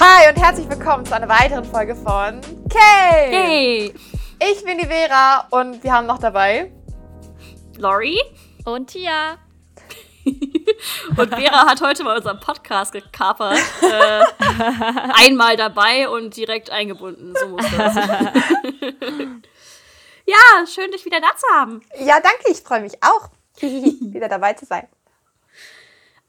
Hi und herzlich willkommen zu einer weiteren Folge von Kay. Hey, Ich bin die Vera und wir haben noch dabei. Lori. Und Tia. Und Vera hat heute mal unseren Podcast gekapert. Äh, einmal dabei und direkt eingebunden. So muss das. ja, schön, dich wieder da zu haben. Ja, danke, ich freue mich auch, wieder dabei zu sein.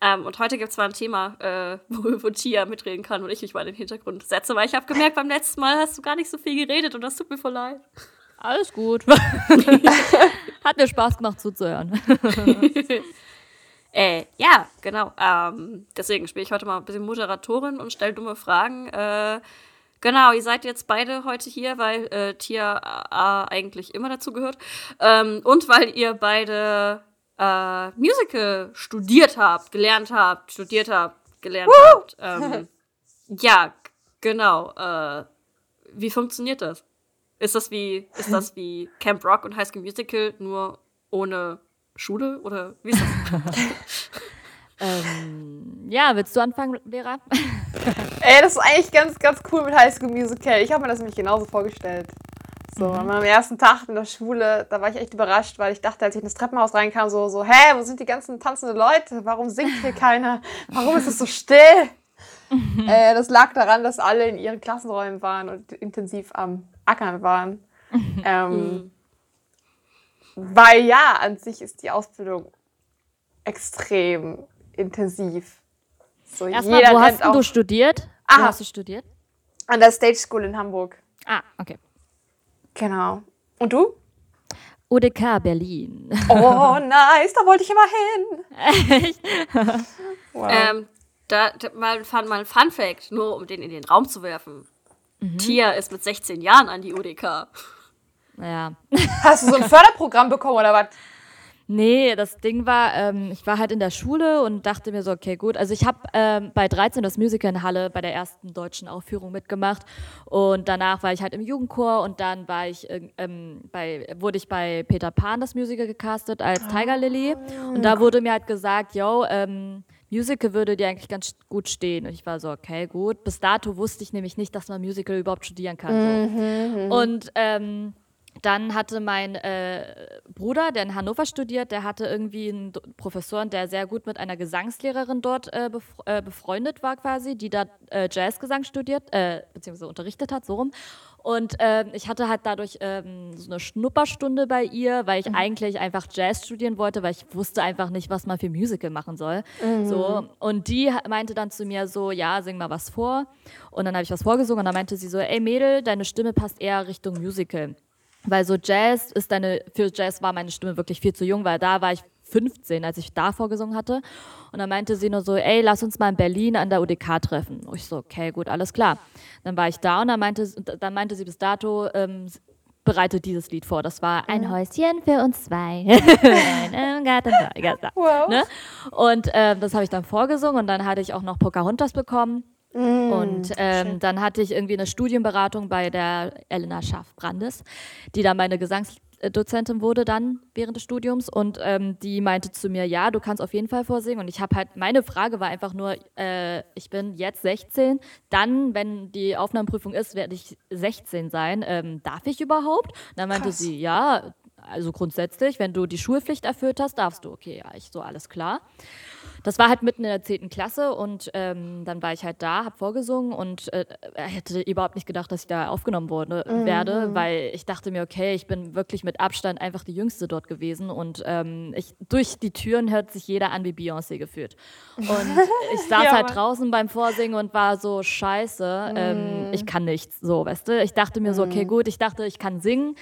Ähm, und heute gibt es mal ein Thema, äh, wo, wo Tia mitreden kann und ich mich mal in den Hintergrund setze, weil ich habe gemerkt, beim letzten Mal hast du gar nicht so viel geredet und das tut mir voll leid. Alles gut. Hat mir Spaß gemacht zuzuhören. Äh, ja, genau. Ähm, deswegen spiele ich heute mal ein bisschen Moderatorin und stelle dumme Fragen. Äh, genau, ihr seid jetzt beide heute hier, weil äh, Tia äh, eigentlich immer dazu gehört. Ähm, und weil ihr beide äh, Musical studiert habt, gelernt habt, studiert habt, gelernt habt. Ähm, ja, genau. Äh, wie funktioniert das? Ist das wie, ist das wie Camp Rock und High School Musical, nur ohne Schule? Oder wie ist das? ähm, ja, willst du anfangen, Vera? Ey, das ist eigentlich ganz, ganz cool mit High School Musical. Ich habe mir das nämlich genauso vorgestellt. So, an meinem ersten Tag in der Schule, da war ich echt überrascht, weil ich dachte, als ich in das Treppenhaus reinkam, so, so, hä, wo sind die ganzen tanzenden Leute? Warum singt hier keiner? Warum ist es so still? äh, das lag daran, dass alle in ihren Klassenräumen waren und intensiv am Ackern waren. ähm, weil ja, an sich ist die Ausbildung extrem intensiv. So, Erstmal, wo hast du studiert? Ah. Wo hast du studiert? an der Stage School in Hamburg. Ah, okay. Genau. Und du? UDK Berlin. Oh, nice, da wollte ich immer hin. Wow. Ähm, da, da mal, mal ein Fun Fact, nur um den in den Raum zu werfen. Tia ist mit 16 Jahren an die UDK. ja. Hast du so ein Förderprogramm bekommen oder was? Nee, das Ding war, ähm, ich war halt in der Schule und dachte mir so, okay, gut. Also ich habe ähm, bei 13 das Musical in Halle bei der ersten deutschen Aufführung mitgemacht und danach war ich halt im Jugendchor und dann war ich irg- ähm, bei, wurde ich bei Peter Pan das Musical gecastet als Tiger Lily und da wurde mir halt gesagt, yo, ähm, Musical würde dir eigentlich ganz gut stehen. Und ich war so, okay, gut. Bis dato wusste ich nämlich nicht, dass man Musical überhaupt studieren kann. So. Und ähm, dann hatte mein äh, Bruder, der in Hannover studiert, der hatte irgendwie einen Professor, der sehr gut mit einer Gesangslehrerin dort äh, bef äh, befreundet war quasi, die da äh, Jazzgesang studiert, äh, beziehungsweise unterrichtet hat, so rum. Und ähm, ich hatte halt dadurch ähm, so eine Schnupperstunde bei ihr, weil ich eigentlich einfach Jazz studieren wollte, weil ich wusste einfach nicht, was man für Musical machen soll. So. Und die meinte dann zu mir so, ja, sing mal was vor. Und dann habe ich was vorgesungen und dann meinte sie so, ey Mädel, deine Stimme passt eher Richtung Musical. Weil so Jazz ist deine, für Jazz war meine Stimme wirklich viel zu jung, weil da war ich 15, als ich da vorgesungen hatte. Und dann meinte sie nur so, ey, lass uns mal in Berlin an der UDK treffen. Und ich so, okay, gut, alles klar. Dann war ich da und dann meinte, dann meinte sie bis dato, ähm, bereitet dieses Lied vor. Das war ein Häuschen für uns zwei. Garten. Wow. Ne? Und ähm, das habe ich dann vorgesungen und dann hatte ich auch noch Pocahontas bekommen. Und ähm, dann hatte ich irgendwie eine Studienberatung bei der Elena Schaff-Brandes, die dann meine Gesangsdozentin wurde dann während des Studiums und ähm, die meinte zu mir, ja, du kannst auf jeden Fall vorsingen und ich habe halt, meine Frage war einfach nur, äh, ich bin jetzt 16, dann, wenn die Aufnahmeprüfung ist, werde ich 16 sein, ähm, darf ich überhaupt? Und dann meinte Krass. sie, ja, also grundsätzlich, wenn du die Schulpflicht erfüllt hast, darfst du. Okay, ja, ich so, alles klar. Das war halt mitten in der 10. Klasse und ähm, dann war ich halt da, habe vorgesungen und äh, hätte überhaupt nicht gedacht, dass ich da aufgenommen wurde, werde, weil ich dachte mir, okay, ich bin wirklich mit Abstand einfach die Jüngste dort gewesen und ähm, ich, durch die Türen hört sich jeder an wie Beyoncé gefühlt. Und ich saß Ja, halt Mann. draußen beim Vorsingen und war so, scheiße, ähm, ich kann nichts, so, weißt du. Ich dachte mir so, okay, gut, ich dachte, ich kann singen.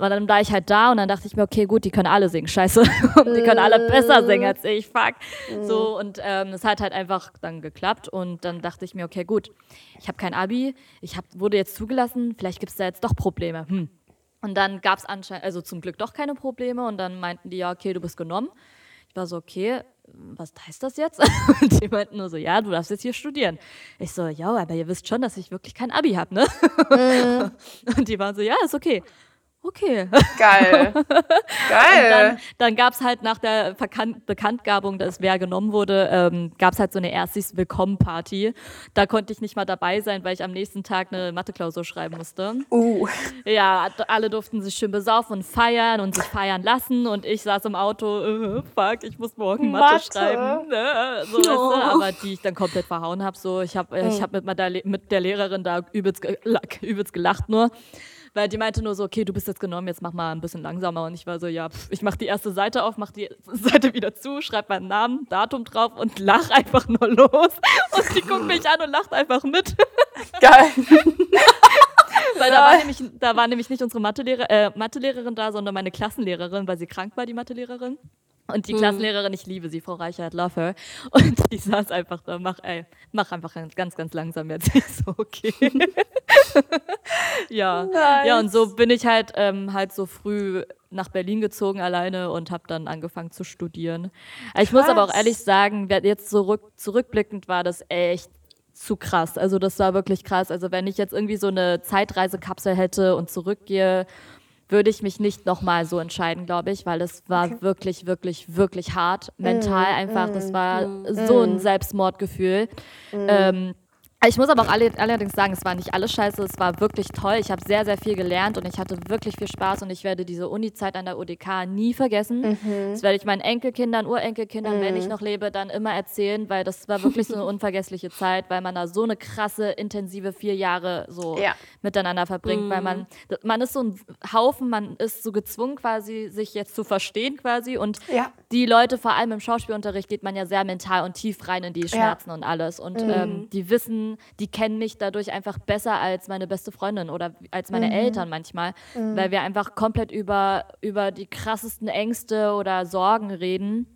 Aber dann war ich halt da und dann dachte ich mir, okay, gut, die können alle singen, scheiße. Die können alle besser singen als ich, fuck. So, und ähm, es hat halt einfach dann geklappt. Und dann dachte ich mir, okay, gut, ich habe kein Abi, ich hab, wurde jetzt zugelassen, vielleicht gibt es da jetzt doch Probleme. Hm. Und dann gab es anscheinend, also zum Glück doch keine Probleme. Und dann meinten die, ja, okay, du bist genommen. Ich war so, okay, was heißt das jetzt? Und die meinten nur so, ja, du darfst jetzt hier studieren. Ich so, ja, aber ihr wisst schon, dass ich wirklich kein Abi habe, ne? Und die waren so, ja, ist okay. Okay. Geil. Geil. Dann, dann gab es halt nach der Verkan Bekanntgabung, dass wer genommen wurde, ähm, gab es halt so eine erstes Willkommen-Party. Da konnte ich nicht mal dabei sein, weil ich am nächsten Tag eine Mathe-Klausur schreiben musste. uh. Ja, alle durften sich schön besaufen und feiern und sich feiern lassen und ich saß im Auto, äh, fuck, ich muss morgen Mathe, Mathe. schreiben. Ne? So, du, aber die ich dann komplett verhauen habe. So, ich habe ich hab mit, Le- mit der Lehrerin da übelst, gel- übelst gelacht nur. Weil die meinte nur so, okay, du bist jetzt genommen, jetzt mach mal ein bisschen langsamer. Und ich war so, ja, pff, ich mach die erste Seite auf, mach die Seite wieder zu, schreib meinen Namen, Datum drauf und lach einfach nur los. Und die guckt mich an und lacht einfach mit. Geil. Weil da war nämlich, da war nämlich nicht unsere Mathelehrer, äh, Mathelehrerin da, sondern meine Klassenlehrerin, weil sie krank war, die Mathelehrerin. Und die Klassenlehrerin, ich liebe sie, Frau Reichert, love her. Und die saß einfach da, mach, ey, mach einfach ganz, ganz langsam jetzt. Ich so, okay. ja. Nice. ja, und so bin ich halt, ähm, halt so früh nach Berlin gezogen alleine und habe dann angefangen zu studieren. Ich muss aber auch Krass. ehrlich sagen, jetzt zurück, zurückblickend war das echt zu krass. Also das war wirklich krass. Also wenn ich jetzt irgendwie so eine Zeitreisekapsel hätte und zurückgehe, würde ich mich nicht nochmal so entscheiden, glaube ich, weil es war wirklich, wirklich, wirklich hart. Mental einfach. Das war so ein Selbstmordgefühl. Ähm, ich muss aber auch alle, allerdings sagen, es war nicht alles scheiße, es war wirklich toll. Ich habe sehr, sehr viel gelernt und ich hatte wirklich viel Spaß und ich werde diese Uni-Zeit an der UDK nie vergessen. Das werde ich meinen Enkelkindern, Urenkelkindern, wenn ich noch lebe, dann immer erzählen, weil das war wirklich so eine unvergessliche Zeit, weil man da so eine krasse, intensive vier Jahre so Ja. miteinander verbringt, weil man, man ist so ein Haufen, man ist so gezwungen quasi, sich jetzt zu verstehen quasi und Ja. die Leute, vor allem im Schauspielunterricht, geht man ja sehr mental und tief rein in die Schmerzen und alles. Und ähm, die wissen, die kennen mich dadurch einfach besser als meine beste Freundin oder als meine Eltern manchmal, weil wir einfach komplett über, über die krassesten Ängste oder Sorgen reden.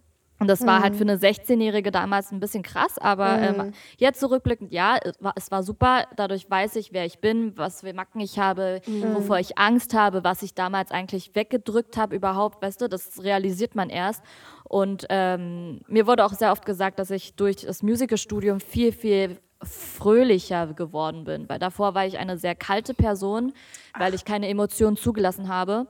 Und das war halt für eine 16-Jährige damals ein bisschen krass, aber ähm, jetzt zurückblickend, ja, es war, es war super. Dadurch weiß ich, wer ich bin, was für Macken ich habe, wovor ich Angst habe, was ich damals eigentlich weggedrückt habe überhaupt, weißt du, das realisiert man erst. Und ähm, mir wurde auch sehr oft gesagt, dass ich durch das Musicalstudium viel, viel fröhlicher geworden bin, weil davor war ich eine sehr kalte Person, weil ich keine Emotionen zugelassen habe.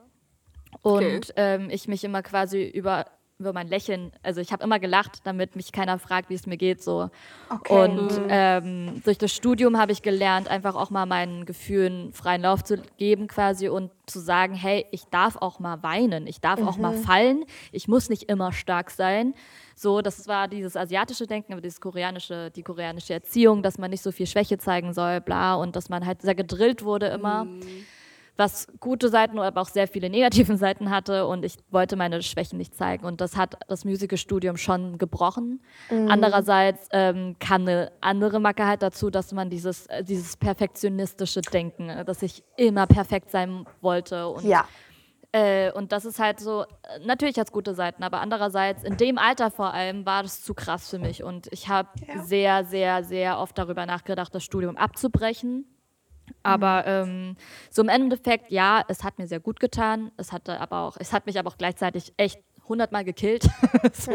Und Okay. ähm, ich mich immer quasi über, über mein Lächeln, also ich habe immer gelacht, damit mich keiner fragt, wie es mir geht. So. Okay. Und ähm, durch das Studium habe ich gelernt, einfach auch mal meinen Gefühlen freien Lauf zu geben quasi und zu sagen, hey, ich darf auch mal weinen, ich darf auch mal fallen, ich muss nicht immer stark sein. So, das war dieses asiatische Denken, aber dieses koreanische, die koreanische Erziehung, dass man nicht so viel Schwäche zeigen soll, bla, und dass man halt sehr gedrillt wurde immer was gute Seiten, aber auch sehr viele negative Seiten hatte und ich wollte meine Schwächen nicht zeigen und das hat das Musicalstudium schon gebrochen. Andererseits ähm, kam eine andere Macke halt dazu, dass man dieses, äh, dieses perfektionistische Denken, äh, dass ich immer perfekt sein wollte und Ja. äh, und das ist halt so, natürlich hat es gute Seiten, aber andererseits, in dem Alter vor allem, war das zu krass für mich. Und ich habe Ja. sehr, sehr, sehr oft darüber nachgedacht, das Studium abzubrechen. Aber ähm, so im Endeffekt, ja, es hat mir sehr gut getan. Es hatte aber auch, es hat mich aber auch gleichzeitig echt hundertmal gekillt. so.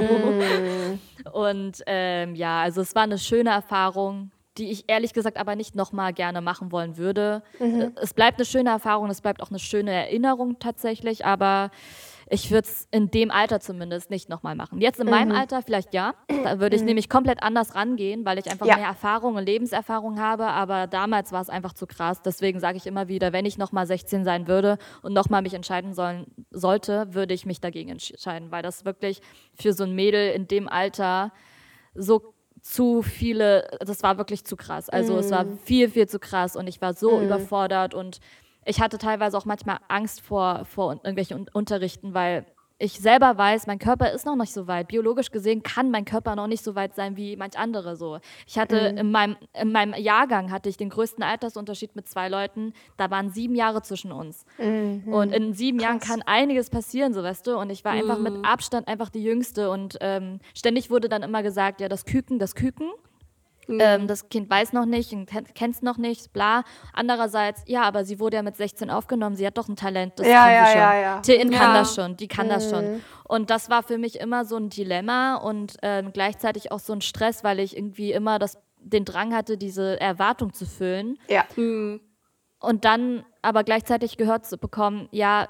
Und ähm, ja, also es war eine schöne Erfahrung, die ich ehrlich gesagt aber nicht nochmal gerne machen wollen würde. Äh, Es bleibt eine schöne Erfahrung, es bleibt auch eine schöne Erinnerung tatsächlich, aber ich würde es in dem Alter zumindest nicht nochmal machen. Jetzt in meinem Alter vielleicht ja. Da würde ich nämlich komplett anders rangehen, weil ich einfach Ja. mehr Erfahrung und Lebenserfahrung habe. Aber damals war es einfach zu krass. Deswegen sage ich immer wieder, wenn ich nochmal 16 sein würde und nochmal mich entscheiden sollen, sollte, würde ich mich dagegen entscheiden, weil das wirklich für so ein Mädel in dem Alter so zu viele, das war wirklich zu krass. Also es war viel, viel zu krass und ich war so überfordert und ich hatte teilweise auch manchmal Angst vor, vor irgendwelchen Un Unterrichten, weil ich selber weiß, mein Körper ist noch nicht so weit. Biologisch gesehen kann mein Körper noch nicht so weit sein wie manch andere so. Ich hatte in, meinem, in meinem Jahrgang hatte ich den größten Altersunterschied mit zwei Leuten. Da waren sieben Jahre zwischen uns. Und in sieben Jahren kann einiges passieren, so weißt du. Und ich war einfach mit Abstand einfach die Jüngste. Und ähm, ständig wurde dann immer gesagt, ja, das Küken, das Küken. Ähm, das Kind weiß noch nicht, kennt es noch nicht, bla. Andererseits, ja, aber sie wurde ja mit 16 aufgenommen, sie hat doch ein Talent, das Ja, kann ja, sie schon. ja, ja. Tin kann Ja. das schon, die kann das schon. Und das war für mich immer so ein Dilemma und ähm, gleichzeitig auch so ein Stress, weil ich irgendwie immer das, den Drang hatte, diese Erwartung zu füllen. Ja. und dann aber gleichzeitig gehört zu bekommen, ja,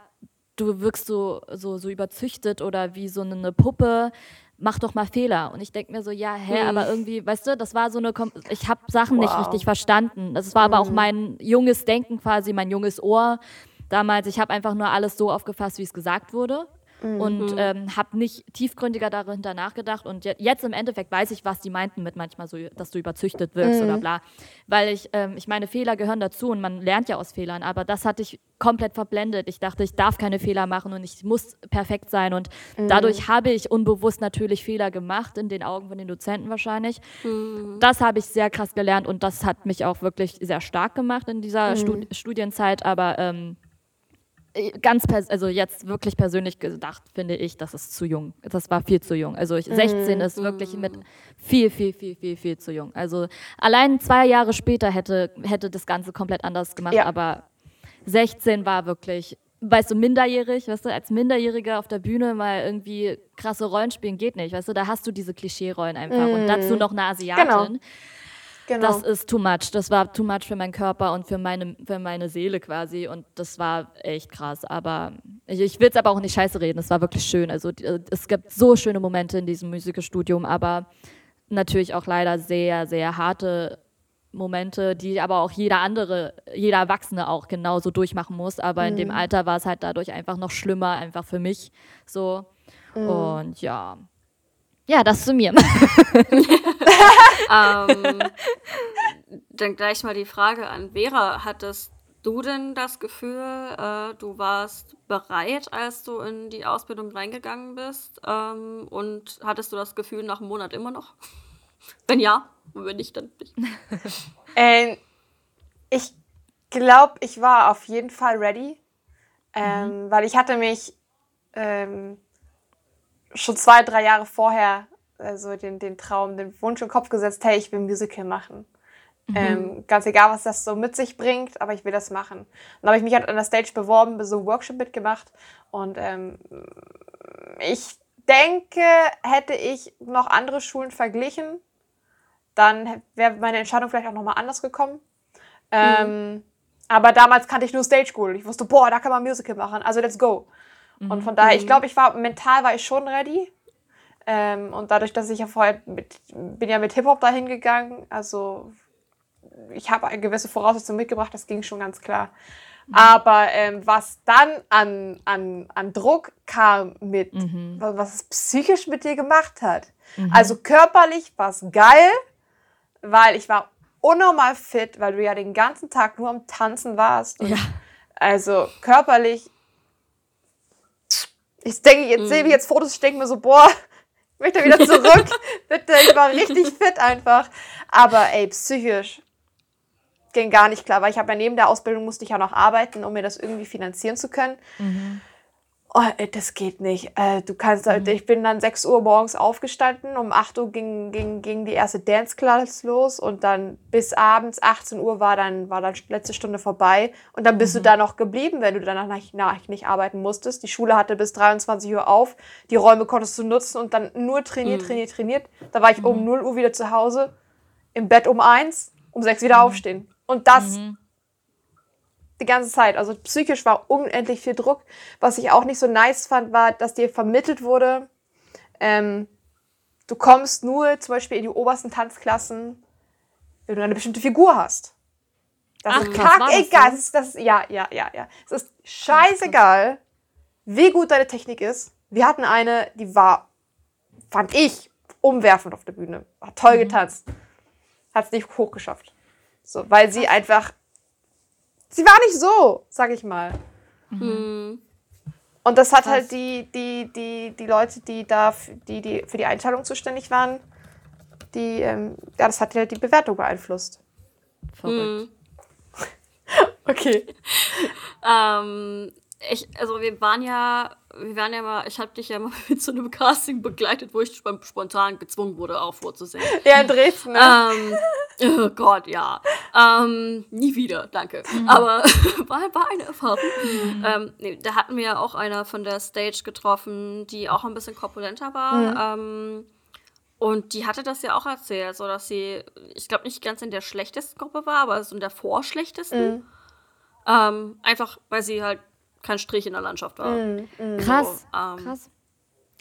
du wirkst so, so, so überzüchtet oder wie so eine Puppe, mach doch mal Fehler. Und ich denke mir so, ja, hä, mhm. aber irgendwie, weißt du, das war so eine, Kom ich habe Sachen wow. nicht richtig verstanden. Das war mhm. aber auch mhm. mein junges Denken quasi, mein junges Ohr damals. Ich habe einfach nur alles so aufgefasst, wie es gesagt wurde mhm. und ähm, habe nicht tiefgründiger darunter nachgedacht. Und jetzt im Endeffekt weiß ich, was die meinten mit manchmal so, dass du überzüchtet wirkst mhm. oder bla. Weil ich, ähm, ich meine, Fehler gehören dazu und man lernt ja aus Fehlern, aber das hatte ich komplett verblendet. Ich dachte, ich darf keine Fehler machen und ich muss perfekt sein. Und mhm. dadurch habe ich unbewusst natürlich Fehler gemacht, in den Augen von den Dozenten wahrscheinlich. Mhm. Das habe ich sehr krass gelernt und das hat mich auch wirklich sehr stark gemacht in dieser mhm. Stud Studienzeit. Aber ähm, äh, ganz also jetzt wirklich persönlich gedacht, finde ich, das ist zu jung. Das war viel zu jung. Also ich, 16 mm. ist wirklich mit viel, viel, viel, viel, viel zu jung. Also allein zwei Jahre später hätte, hätte das Ganze komplett anders gemacht, ja. aber 16 war wirklich, weißt du, minderjährig, weißt du, als Minderjähriger auf der Bühne mal irgendwie krasse Rollen spielen geht nicht, weißt du, da hast du diese Klischee-Rollen einfach mm. und dazu noch eine Asiatin. Genau. Genau. Das ist too much. Das war too much für meinen Körper und für meine, für meine Seele quasi. Und das war echt krass. Aber ich, ich will es aber auch nicht scheiße reden. Es war wirklich schön. Also es gibt so schöne Momente in diesem Musikstudium, aber natürlich auch leider sehr, sehr harte Momente, die aber auch jeder andere, jeder Erwachsene auch genauso durchmachen muss. Aber mhm. in dem mhm. Alter war es halt dadurch einfach noch schlimmer, einfach für mich so. Mhm. Und ja, ja, das zu mir. ähm, dann gleich mal die Frage an Vera. Hattest du denn das Gefühl, äh, du warst bereit, als du in die Ausbildung reingegangen bist? Ähm, und hattest du das Gefühl nach einem Monat immer noch? wenn ja, und wenn nicht, dann nicht. ähm, ich glaube, ich war auf jeden Fall ready, ähm, mhm. weil ich hatte mich ähm, schon zwei, drei Jahre vorher also den, den Traum, den Wunsch im Kopf gesetzt, hey, ich will Musical machen. Mhm. Ähm, ganz egal, was das so mit sich bringt, aber ich will das machen. Dann habe ich mich halt an der Stage beworben, so einen Workshop mitgemacht und ähm, ich denke, hätte ich noch andere Schulen verglichen, dann wäre meine Entscheidung vielleicht auch nochmal anders gekommen. Ähm, mhm. aber damals kannte ich nur Stage School. Ich wusste, boah, da kann man Musical machen, also let's go. Mhm. Und von daher, ich mhm. glaube, ich war mental war ich schon ready. Ähm, und dadurch, dass ich ja vorher mit, bin ja mit Hip-Hop dahin gegangen, also ich habe eine gewisse Voraussetzung mitgebracht, das ging schon ganz klar. Mhm. Aber ähm, was dann an, an, an Druck kam mit, mhm. was, was es psychisch mit dir gemacht hat. Mhm. Also körperlich war es geil, weil ich war unnormal fit, weil du ja den ganzen Tag nur am Tanzen warst. Ja. Also körperlich, ich denke, jetzt mhm. sehe ich jetzt Fotos, ich denke mir so, boah, ich möchte wieder zurück. Bitte, ich war richtig fit einfach. Aber ey, psychisch ging gar nicht klar, weil ich habe ja neben der Ausbildung musste ich ja noch arbeiten, um mir das irgendwie finanzieren zu können. Mhm oh, das geht nicht. Äh, du kannst, mhm. ich bin dann 6 Uhr morgens aufgestanden, um 8 Uhr ging, ging, ging die erste Dance Class los und dann bis abends 18 Uhr war dann, war dann letzte Stunde vorbei und dann bist mhm. du da noch geblieben, wenn du danach nicht, nach, nicht arbeiten musstest. Die Schule hatte bis 23 Uhr auf, die Räume konntest du nutzen und dann nur trainiert, mhm. trainiert, trainiert. Da war ich um 0 mhm. Uhr wieder zu Hause, im Bett um 1, um 6 wieder mhm. aufstehen. Und das mhm die ganze Zeit. Also psychisch war unendlich viel Druck. Was ich auch nicht so nice fand, war, dass dir vermittelt wurde, ähm, du kommst nur zum Beispiel in die obersten Tanzklassen, wenn du eine bestimmte Figur hast. Das Ach, ist kackegal. Das, das, ja, ja, ja, ja. Es ist scheißegal, wie gut deine Technik ist. Wir hatten eine, die war, fand ich, umwerfend auf der Bühne. Hat toll mhm. getanzt. Hat es nicht hochgeschafft. So, weil sie einfach sie war nicht so, sag ich mal. Mhm. Und das hat halt die, die, die, die Leute, die da die, die für die Einteilung zuständig waren, die, ähm, ja, das hat halt die Bewertung beeinflusst. Verrückt. Mhm. okay. ähm, ich, also wir waren ja, wir waren ja mal, ich habe dich ja mal mit so einem Casting begleitet, wo ich spontan gezwungen wurde, auch vorzusehen. Ja, in Dresden. Ne? Ähm, oh Gott, ja. Ähm, nie wieder, danke. Mhm. Aber war, war eine Erfahrung. Mhm. Ähm, nee, da hatten wir ja auch einer von der Stage getroffen, die auch ein bisschen korpulenter war. Mhm. Ähm, und die hatte das ja auch erzählt, so dass sie, ich glaube, nicht ganz in der schlechtesten Gruppe war, aber so in der vorschlechtesten. Mhm. Ähm, einfach, weil sie halt kein Strich in der Landschaft war. Krass, So, ähm, krass.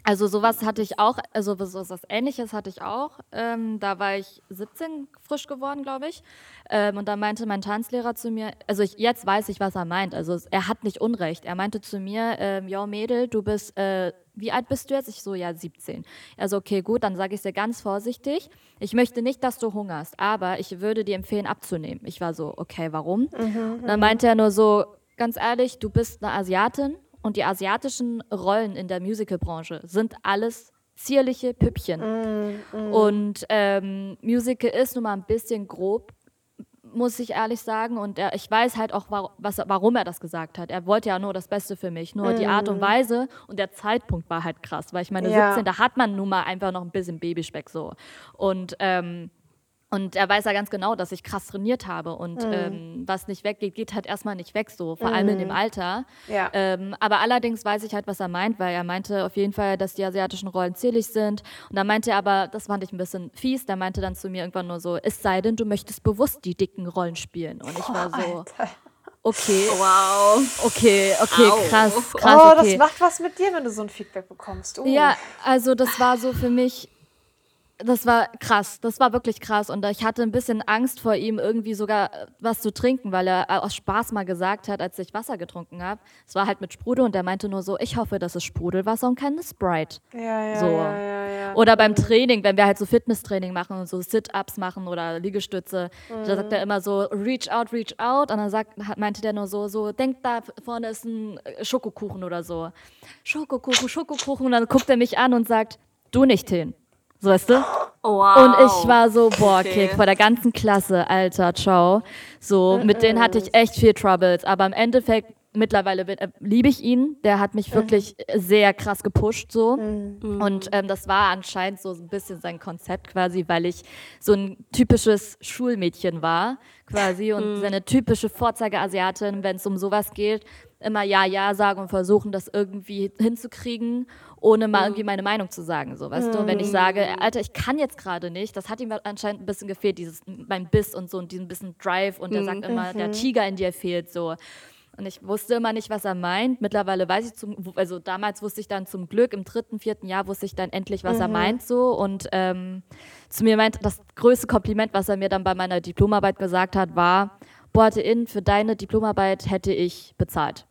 Also sowas hatte ich auch, also so was Ähnliches hatte ich auch. Ähm, da war ich 17 frisch geworden, glaube ich. Ähm, und da meinte mein Tanzlehrer zu mir, also ich, jetzt weiß ich, was er meint. Also er hat nicht Unrecht. Er meinte zu mir, ähm, yo Mädel, du bist, äh, wie alt bist du jetzt? Ich so, ja, 17. Also okay, gut, dann sage ich dir ganz vorsichtig, ich möchte nicht, dass du hungerst, aber ich würde dir empfehlen, abzunehmen. Ich war so, okay, warum? Und dann meinte er nur so, ganz ehrlich, du bist eine Asiatin und die asiatischen Rollen in der Musicalbranche sind alles zierliche Püppchen. Und ähm, Musical ist nun mal ein bisschen grob, muss ich ehrlich sagen. Und er, ich weiß halt auch, wa- was, warum er das gesagt hat. Er wollte ja nur das Beste für mich. Nur die Art und Weise und der Zeitpunkt war halt krass. Weil ich meine, Ja. 17, da hat man nun mal einfach noch ein bisschen Babyspeck so. Und ähm, und er weiß ja ganz genau, dass ich krass trainiert habe. Und ähm, was nicht weggeht, geht halt erstmal nicht weg, so, vor allem in dem Alter. Ja. Ähm, aber allerdings weiß ich halt, was er meint, weil er meinte auf jeden Fall, dass die asiatischen Rollen zierlich sind. Und dann meinte er aber, das fand ich ein bisschen fies, der meinte dann zu mir irgendwann nur so, es sei denn, du möchtest bewusst die dicken Rollen spielen. Und ich war so, okay, Wow. okay, okay, Au. krass, krass, oh, okay. das macht was mit dir, wenn du so ein Feedback bekommst. Uh. Ja, also das war so für mich, das war krass, das war wirklich krass und ich hatte ein bisschen Angst vor ihm, irgendwie sogar äh, was zu trinken, weil er aus Spaß mal gesagt hat, als ich Wasser getrunken habe. Es war halt mit Sprudel und er meinte nur so, ich hoffe, das ist Sprudelwasser und keine Sprite. Ja, ja, So. ja, ja, ja. Oder beim Training, wenn wir halt so Fitnesstraining machen und so Sit-Ups machen oder Liegestütze, da sagt er immer so, reach out, reach out. Und dann sagt, meinte der nur so, so, denk da vorne ist ein äh, Schokokuchen oder so. Schokokuchen, Schokokuchen. Und dann guckt er mich an und sagt, du nicht hin. So weißt du? Wow. Und ich war so, boah, Okay. Kick, vor der ganzen Klasse, Alter, ciao. So, mit denen hatte ich echt viel Troubles. Aber im Endeffekt, mittlerweile bin- äh, liebe ich ihn. Der hat mich wirklich sehr krass gepusht, so. Und ähm, das war anscheinend so ein bisschen sein Konzept quasi, weil ich so ein typisches Schulmädchen war, quasi. Und seine typische Vorzeigeasiatin, wenn es um sowas geht, immer ja, ja sagen und versuchen, das irgendwie hinzukriegen, ohne mal irgendwie meine Meinung zu sagen. So, weißt du, wenn ich sage, Alter, ich kann jetzt gerade nicht, das hat ihm anscheinend ein bisschen gefehlt, dieses mein Biss und so und diesen bisschen Drive und er sagt immer, der Tiger in dir fehlt so. Und ich wusste immer nicht, was er meint. Mittlerweile weiß ich zum, also damals wusste ich dann zum Glück, im dritten, vierten Jahr wusste ich dann endlich, was er meint so. Und ähm, zu mir meint, das größte Kompliment, was er mir dann bei meiner Diplomarbeit gesagt hat, war, boah, in für deine Diplomarbeit hätte ich bezahlt.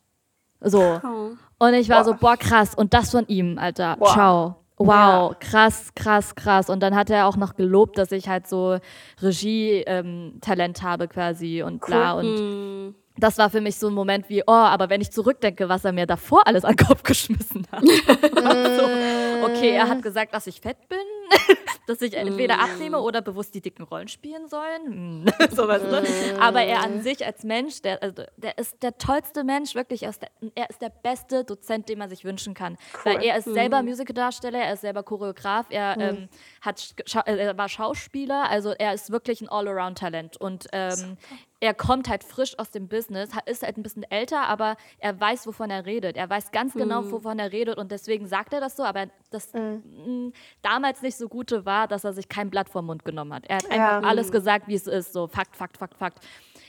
So. Oh. Und ich war so, boah, krass. Und das von ihm, Alter. Boah. Ciao. Wow, krass, krass, krass. Und dann hat er auch noch gelobt, dass ich halt so Regie-Talent habe quasi und bla. Und Hm. das war für mich so ein Moment wie, oh, aber wenn ich zurückdenke, was er mir davor alles an den Kopf geschmissen hat. so, okay, er hat gesagt, dass ich fett bin, dass ich entweder abnehme oder bewusst die dicken Rollen spielen sollen. Hm, so was, ne? Aber er an sich als Mensch, der, also, der ist der tollste Mensch, wirklich. Er ist der, er ist der beste Dozent, den man sich wünschen kann. Weil er ist selber Musicaldarsteller, er ist selber Choreograf, er ähm, hat, äh, er war Schauspieler, also er ist wirklich ein Allround-Talent. Und ähm, er kommt halt frisch aus dem Business, ist halt ein bisschen älter, aber er weiß, wovon er redet. Er weiß ganz genau, wovon er redet und deswegen sagt er das so, aber das mh, damals nicht so gute war, dass er sich kein Blatt vom Mund genommen hat. Er hat einfach Ja. alles gesagt, wie es ist, so Fakt, Fakt, Fakt, Fakt.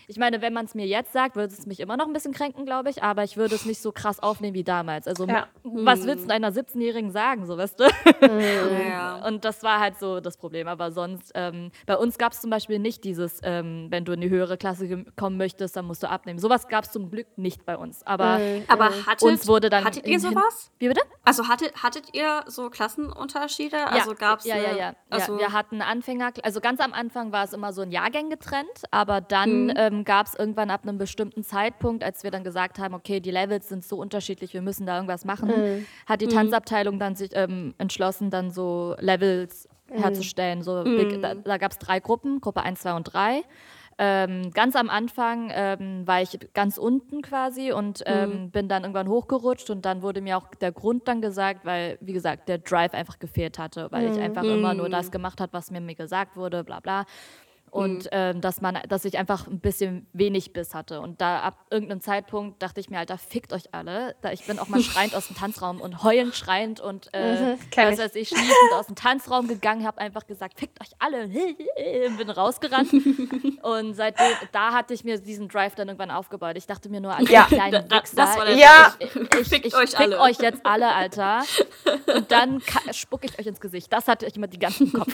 Ich meine, wenn man es mir jetzt sagt, würde es mich immer noch ein bisschen kränken, glaube ich, aber ich würde es nicht so krass aufnehmen wie damals. Also, Ja. was willst du einer 17-Jährigen sagen, so weißt du? Ja. Und das war halt so das Problem. Aber sonst, ähm, bei uns gab es zum Beispiel nicht dieses, ähm, wenn du in die höhere Klasse gem- kommen möchtest, dann musst du abnehmen. Sowas gab es zum Glück nicht bei uns. Aber Aber hattet, uns wurde dann. hattet ihr sowas? Wie bitte? Also hattet, hattet ihr so Klassenunterschiede? Also gab's ja, ja, eine- ja, Also, ja. Wir hatten Anfänger, also ganz am Anfang war es immer so ein Jahrgang getrennt, aber dann Mhm. ähm, gab es irgendwann ab einem bestimmten Zeitpunkt, als wir dann gesagt haben, okay, die Levels sind so unterschiedlich, wir müssen da irgendwas machen, Mhm. hat die Tanzabteilung dann sich ähm, entschlossen, dann so Levels herzustellen. So Mhm. big, da da gab es drei Gruppen, Gruppe 1, 2 und 3. Ähm, ganz am Anfang ähm, war ich ganz unten quasi und ähm, bin dann irgendwann hochgerutscht und dann wurde mir auch der Grund dann gesagt, weil, wie gesagt, der Drive einfach gefehlt hatte, weil ich einfach immer nur das gemacht habe, was mir, mir gesagt wurde, bla bla. Und mhm. ähm, dass man, dass ich einfach ein bisschen wenig Biss hatte. Und da ab irgendeinem Zeitpunkt dachte ich mir, Alter, fickt euch alle. Da ich bin auch mal schreiend aus dem Tanzraum und heulend schreiend und äh, mhm, was weiß ich, schließend aus dem Tanzraum gegangen, habe einfach gesagt, fickt euch alle und bin rausgerannt. und seitdem, da hatte ich mir diesen Drive dann irgendwann aufgebaut. Ich dachte mir nur, alle ja. kleinen da, Wichser, das war der ja. ich, ich, ich, fickt ich euch fick alle. euch jetzt alle, Alter. Und dann spucke ich euch ins Gesicht. Das hatte ich immer die ganzen Kopf.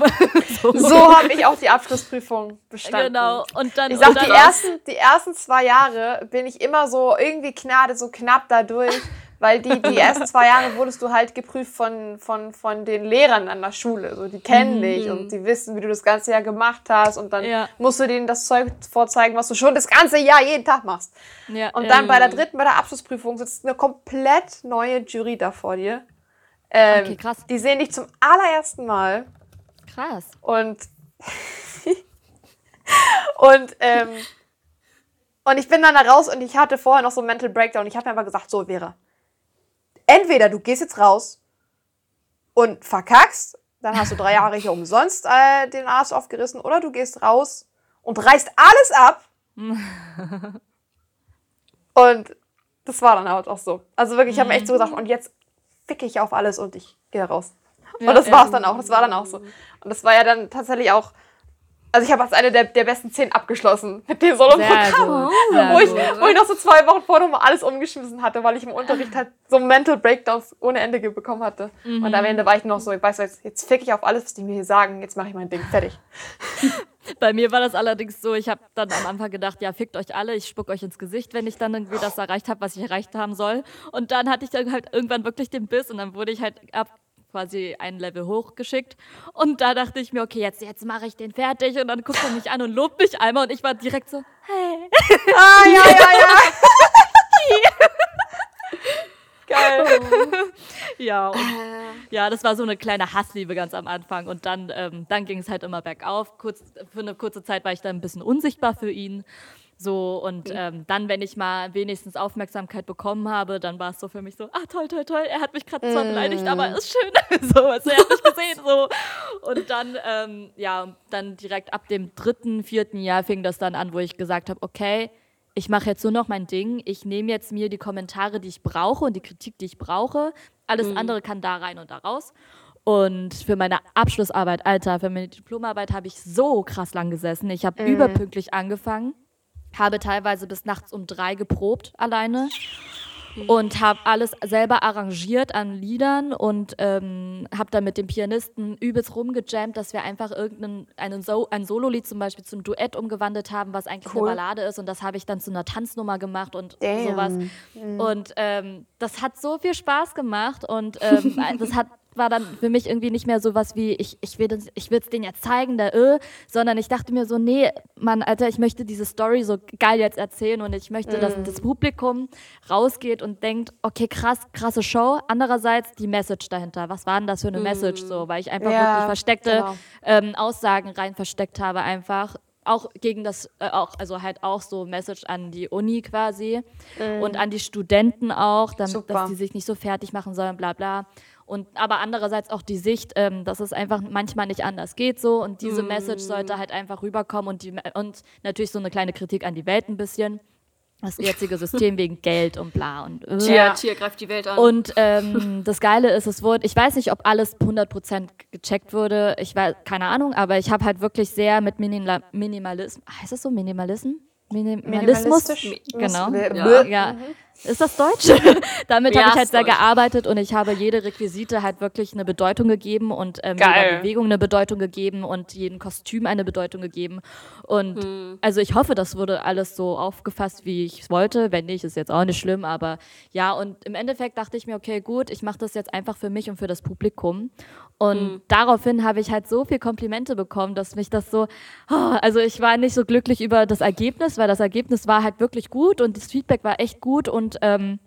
so, so habe ich auch die Abschlussprüfung bestanden. Genau. Und dann, ich sag, die, ersten, die ersten zwei Jahre bin ich immer so irgendwie gnade, so knapp dadurch. Weil die, die ersten zwei Jahre wurdest du halt geprüft von, von, von den Lehrern an der Schule. So, die kennen mhm. dich und die wissen, wie du das ganze Jahr gemacht hast. Und dann ja. musst du denen das Zeug vorzeigen, was du schon das ganze Jahr jeden Tag machst. Ja. Und dann ähm. bei der dritten, bei der Abschlussprüfung sitzt eine komplett neue Jury da vor dir. Ähm, okay, krass. Die sehen dich zum allerersten Mal. Krass. Und und, ähm, und ich bin dann da raus und ich hatte vorher noch so einen Mental Breakdown. Ich habe mir aber gesagt, so wäre. Entweder du gehst jetzt raus und verkackst, dann hast du drei Jahre hier umsonst äh, den Arsch aufgerissen, oder du gehst raus und reißt alles ab. und das war dann halt auch so. Also wirklich, ich habe mir echt so gesagt, und jetzt ficke ich auf alles und ich gehe raus. Und das ja, war es dann auch. Das war dann auch so. Und das war ja dann tatsächlich auch also ich habe als eine der, der besten zehn abgeschlossen mit dem Solo-Programm, wo, ich, wo ich noch so zwei Wochen vorher mal alles umgeschmissen hatte, weil ich im Unterricht halt so Mental Breakdowns ohne Ende bekommen hatte. Mhm. Und am Ende war ich noch so, ich weiß jetzt, jetzt fick ich auf alles, was die mir hier sagen, jetzt mache ich mein Ding fertig. Bei mir war das allerdings so, ich habe dann am Anfang gedacht, ja, fickt euch alle, ich spuck euch ins Gesicht, wenn ich dann irgendwie das erreicht habe, was ich erreicht haben soll. Und dann hatte ich dann halt irgendwann wirklich den Biss und dann wurde ich halt ab quasi ein Level hochgeschickt. Und da dachte ich mir, okay, jetzt, jetzt mache ich den fertig. Und dann guckt er mich an und lobt mich einmal. Und ich war direkt so, hey. Ah, ja, ja, ja. Geil. ja, und, ja, das war so eine kleine Hassliebe ganz am Anfang. Und dann, ähm, dann ging es halt immer bergauf. Kurz, für eine kurze Zeit war ich dann ein bisschen unsichtbar für ihn. So, und ähm, dann, wenn ich mal wenigstens Aufmerksamkeit bekommen habe, dann war es so für mich so, ah, toll, toll, toll, er hat mich gerade zwar beleidigt, aber mm. ist schön. so, also er hat mich gesehen, so. Und dann, ähm, ja, dann direkt ab dem dritten, vierten Jahr fing das dann an, wo ich gesagt habe, okay, ich mache jetzt nur noch mein Ding. Ich nehme jetzt mir die Kommentare, die ich brauche und die Kritik, die ich brauche. Alles mhm. andere kann da rein und da raus. Und für meine Abschlussarbeit, Alter, für meine Diplomarbeit habe ich so krass lang gesessen. Ich habe mhm. überpünktlich angefangen habe teilweise bis nachts um drei geprobt alleine und habe alles selber arrangiert an Liedern und ähm, habe dann mit dem Pianisten übelst rumgejammt, dass wir einfach irgendein einen so ein Sololied zum Beispiel zum Duett umgewandelt haben, was eigentlich cool. eine Ballade ist und das habe ich dann zu einer Tanznummer gemacht und Damn. sowas. Mhm. Und ähm, das hat so viel Spaß gemacht und ähm, das hat war dann für mich irgendwie nicht mehr so was wie, ich, ich will es ich denen jetzt zeigen, der Ö, sondern ich dachte mir so, nee, Mann, Alter, ich möchte diese Story so geil jetzt erzählen und ich möchte, mm. dass das Publikum rausgeht und denkt, okay, krass, krasse Show. Andererseits die Message dahinter. Was war denn das für eine mm. Message so? Weil ich einfach ja, wirklich versteckte genau. ähm, Aussagen rein versteckt habe einfach auch gegen das, äh, auch, also halt auch so Message an die Uni quasi mm. und an die Studenten auch, damit, dass die sich nicht so fertig machen sollen, bla bla. Und aber andererseits auch die Sicht, ähm, dass es einfach manchmal nicht anders geht so und diese mm. Message sollte halt einfach rüberkommen und, die, und natürlich so eine kleine Kritik an die Welt ein bisschen. Das jetzige System wegen Geld und bla und äh. Tier, Tier greift die Welt an. Und ähm, das Geile ist, es wurde, ich weiß nicht, ob alles 100% gecheckt wurde, ich weiß, keine Ahnung, aber ich habe halt wirklich sehr mit Minimalismus, Minimalismus, heißt das so, Minimalism? Minimalismus? Genau. Ja. ja. Ist das Deutsch? Damit ja, habe ich halt sehr gearbeitet und ich habe jede Requisite halt wirklich eine Bedeutung gegeben und ähm, jeder Bewegung eine Bedeutung gegeben und jedem Kostüm eine Bedeutung gegeben. Und hm. also ich hoffe, das wurde alles so aufgefasst, wie ich es wollte. Wenn nicht, ist jetzt auch nicht schlimm, aber ja, und im Endeffekt dachte ich mir, okay, gut, ich mache das jetzt einfach für mich und für das Publikum. Und hm. daraufhin habe ich halt so viel Komplimente bekommen, dass mich das so, oh, also ich war nicht so glücklich über das Ergebnis, weil das Ergebnis war halt wirklich gut und das Feedback war echt gut und ähm,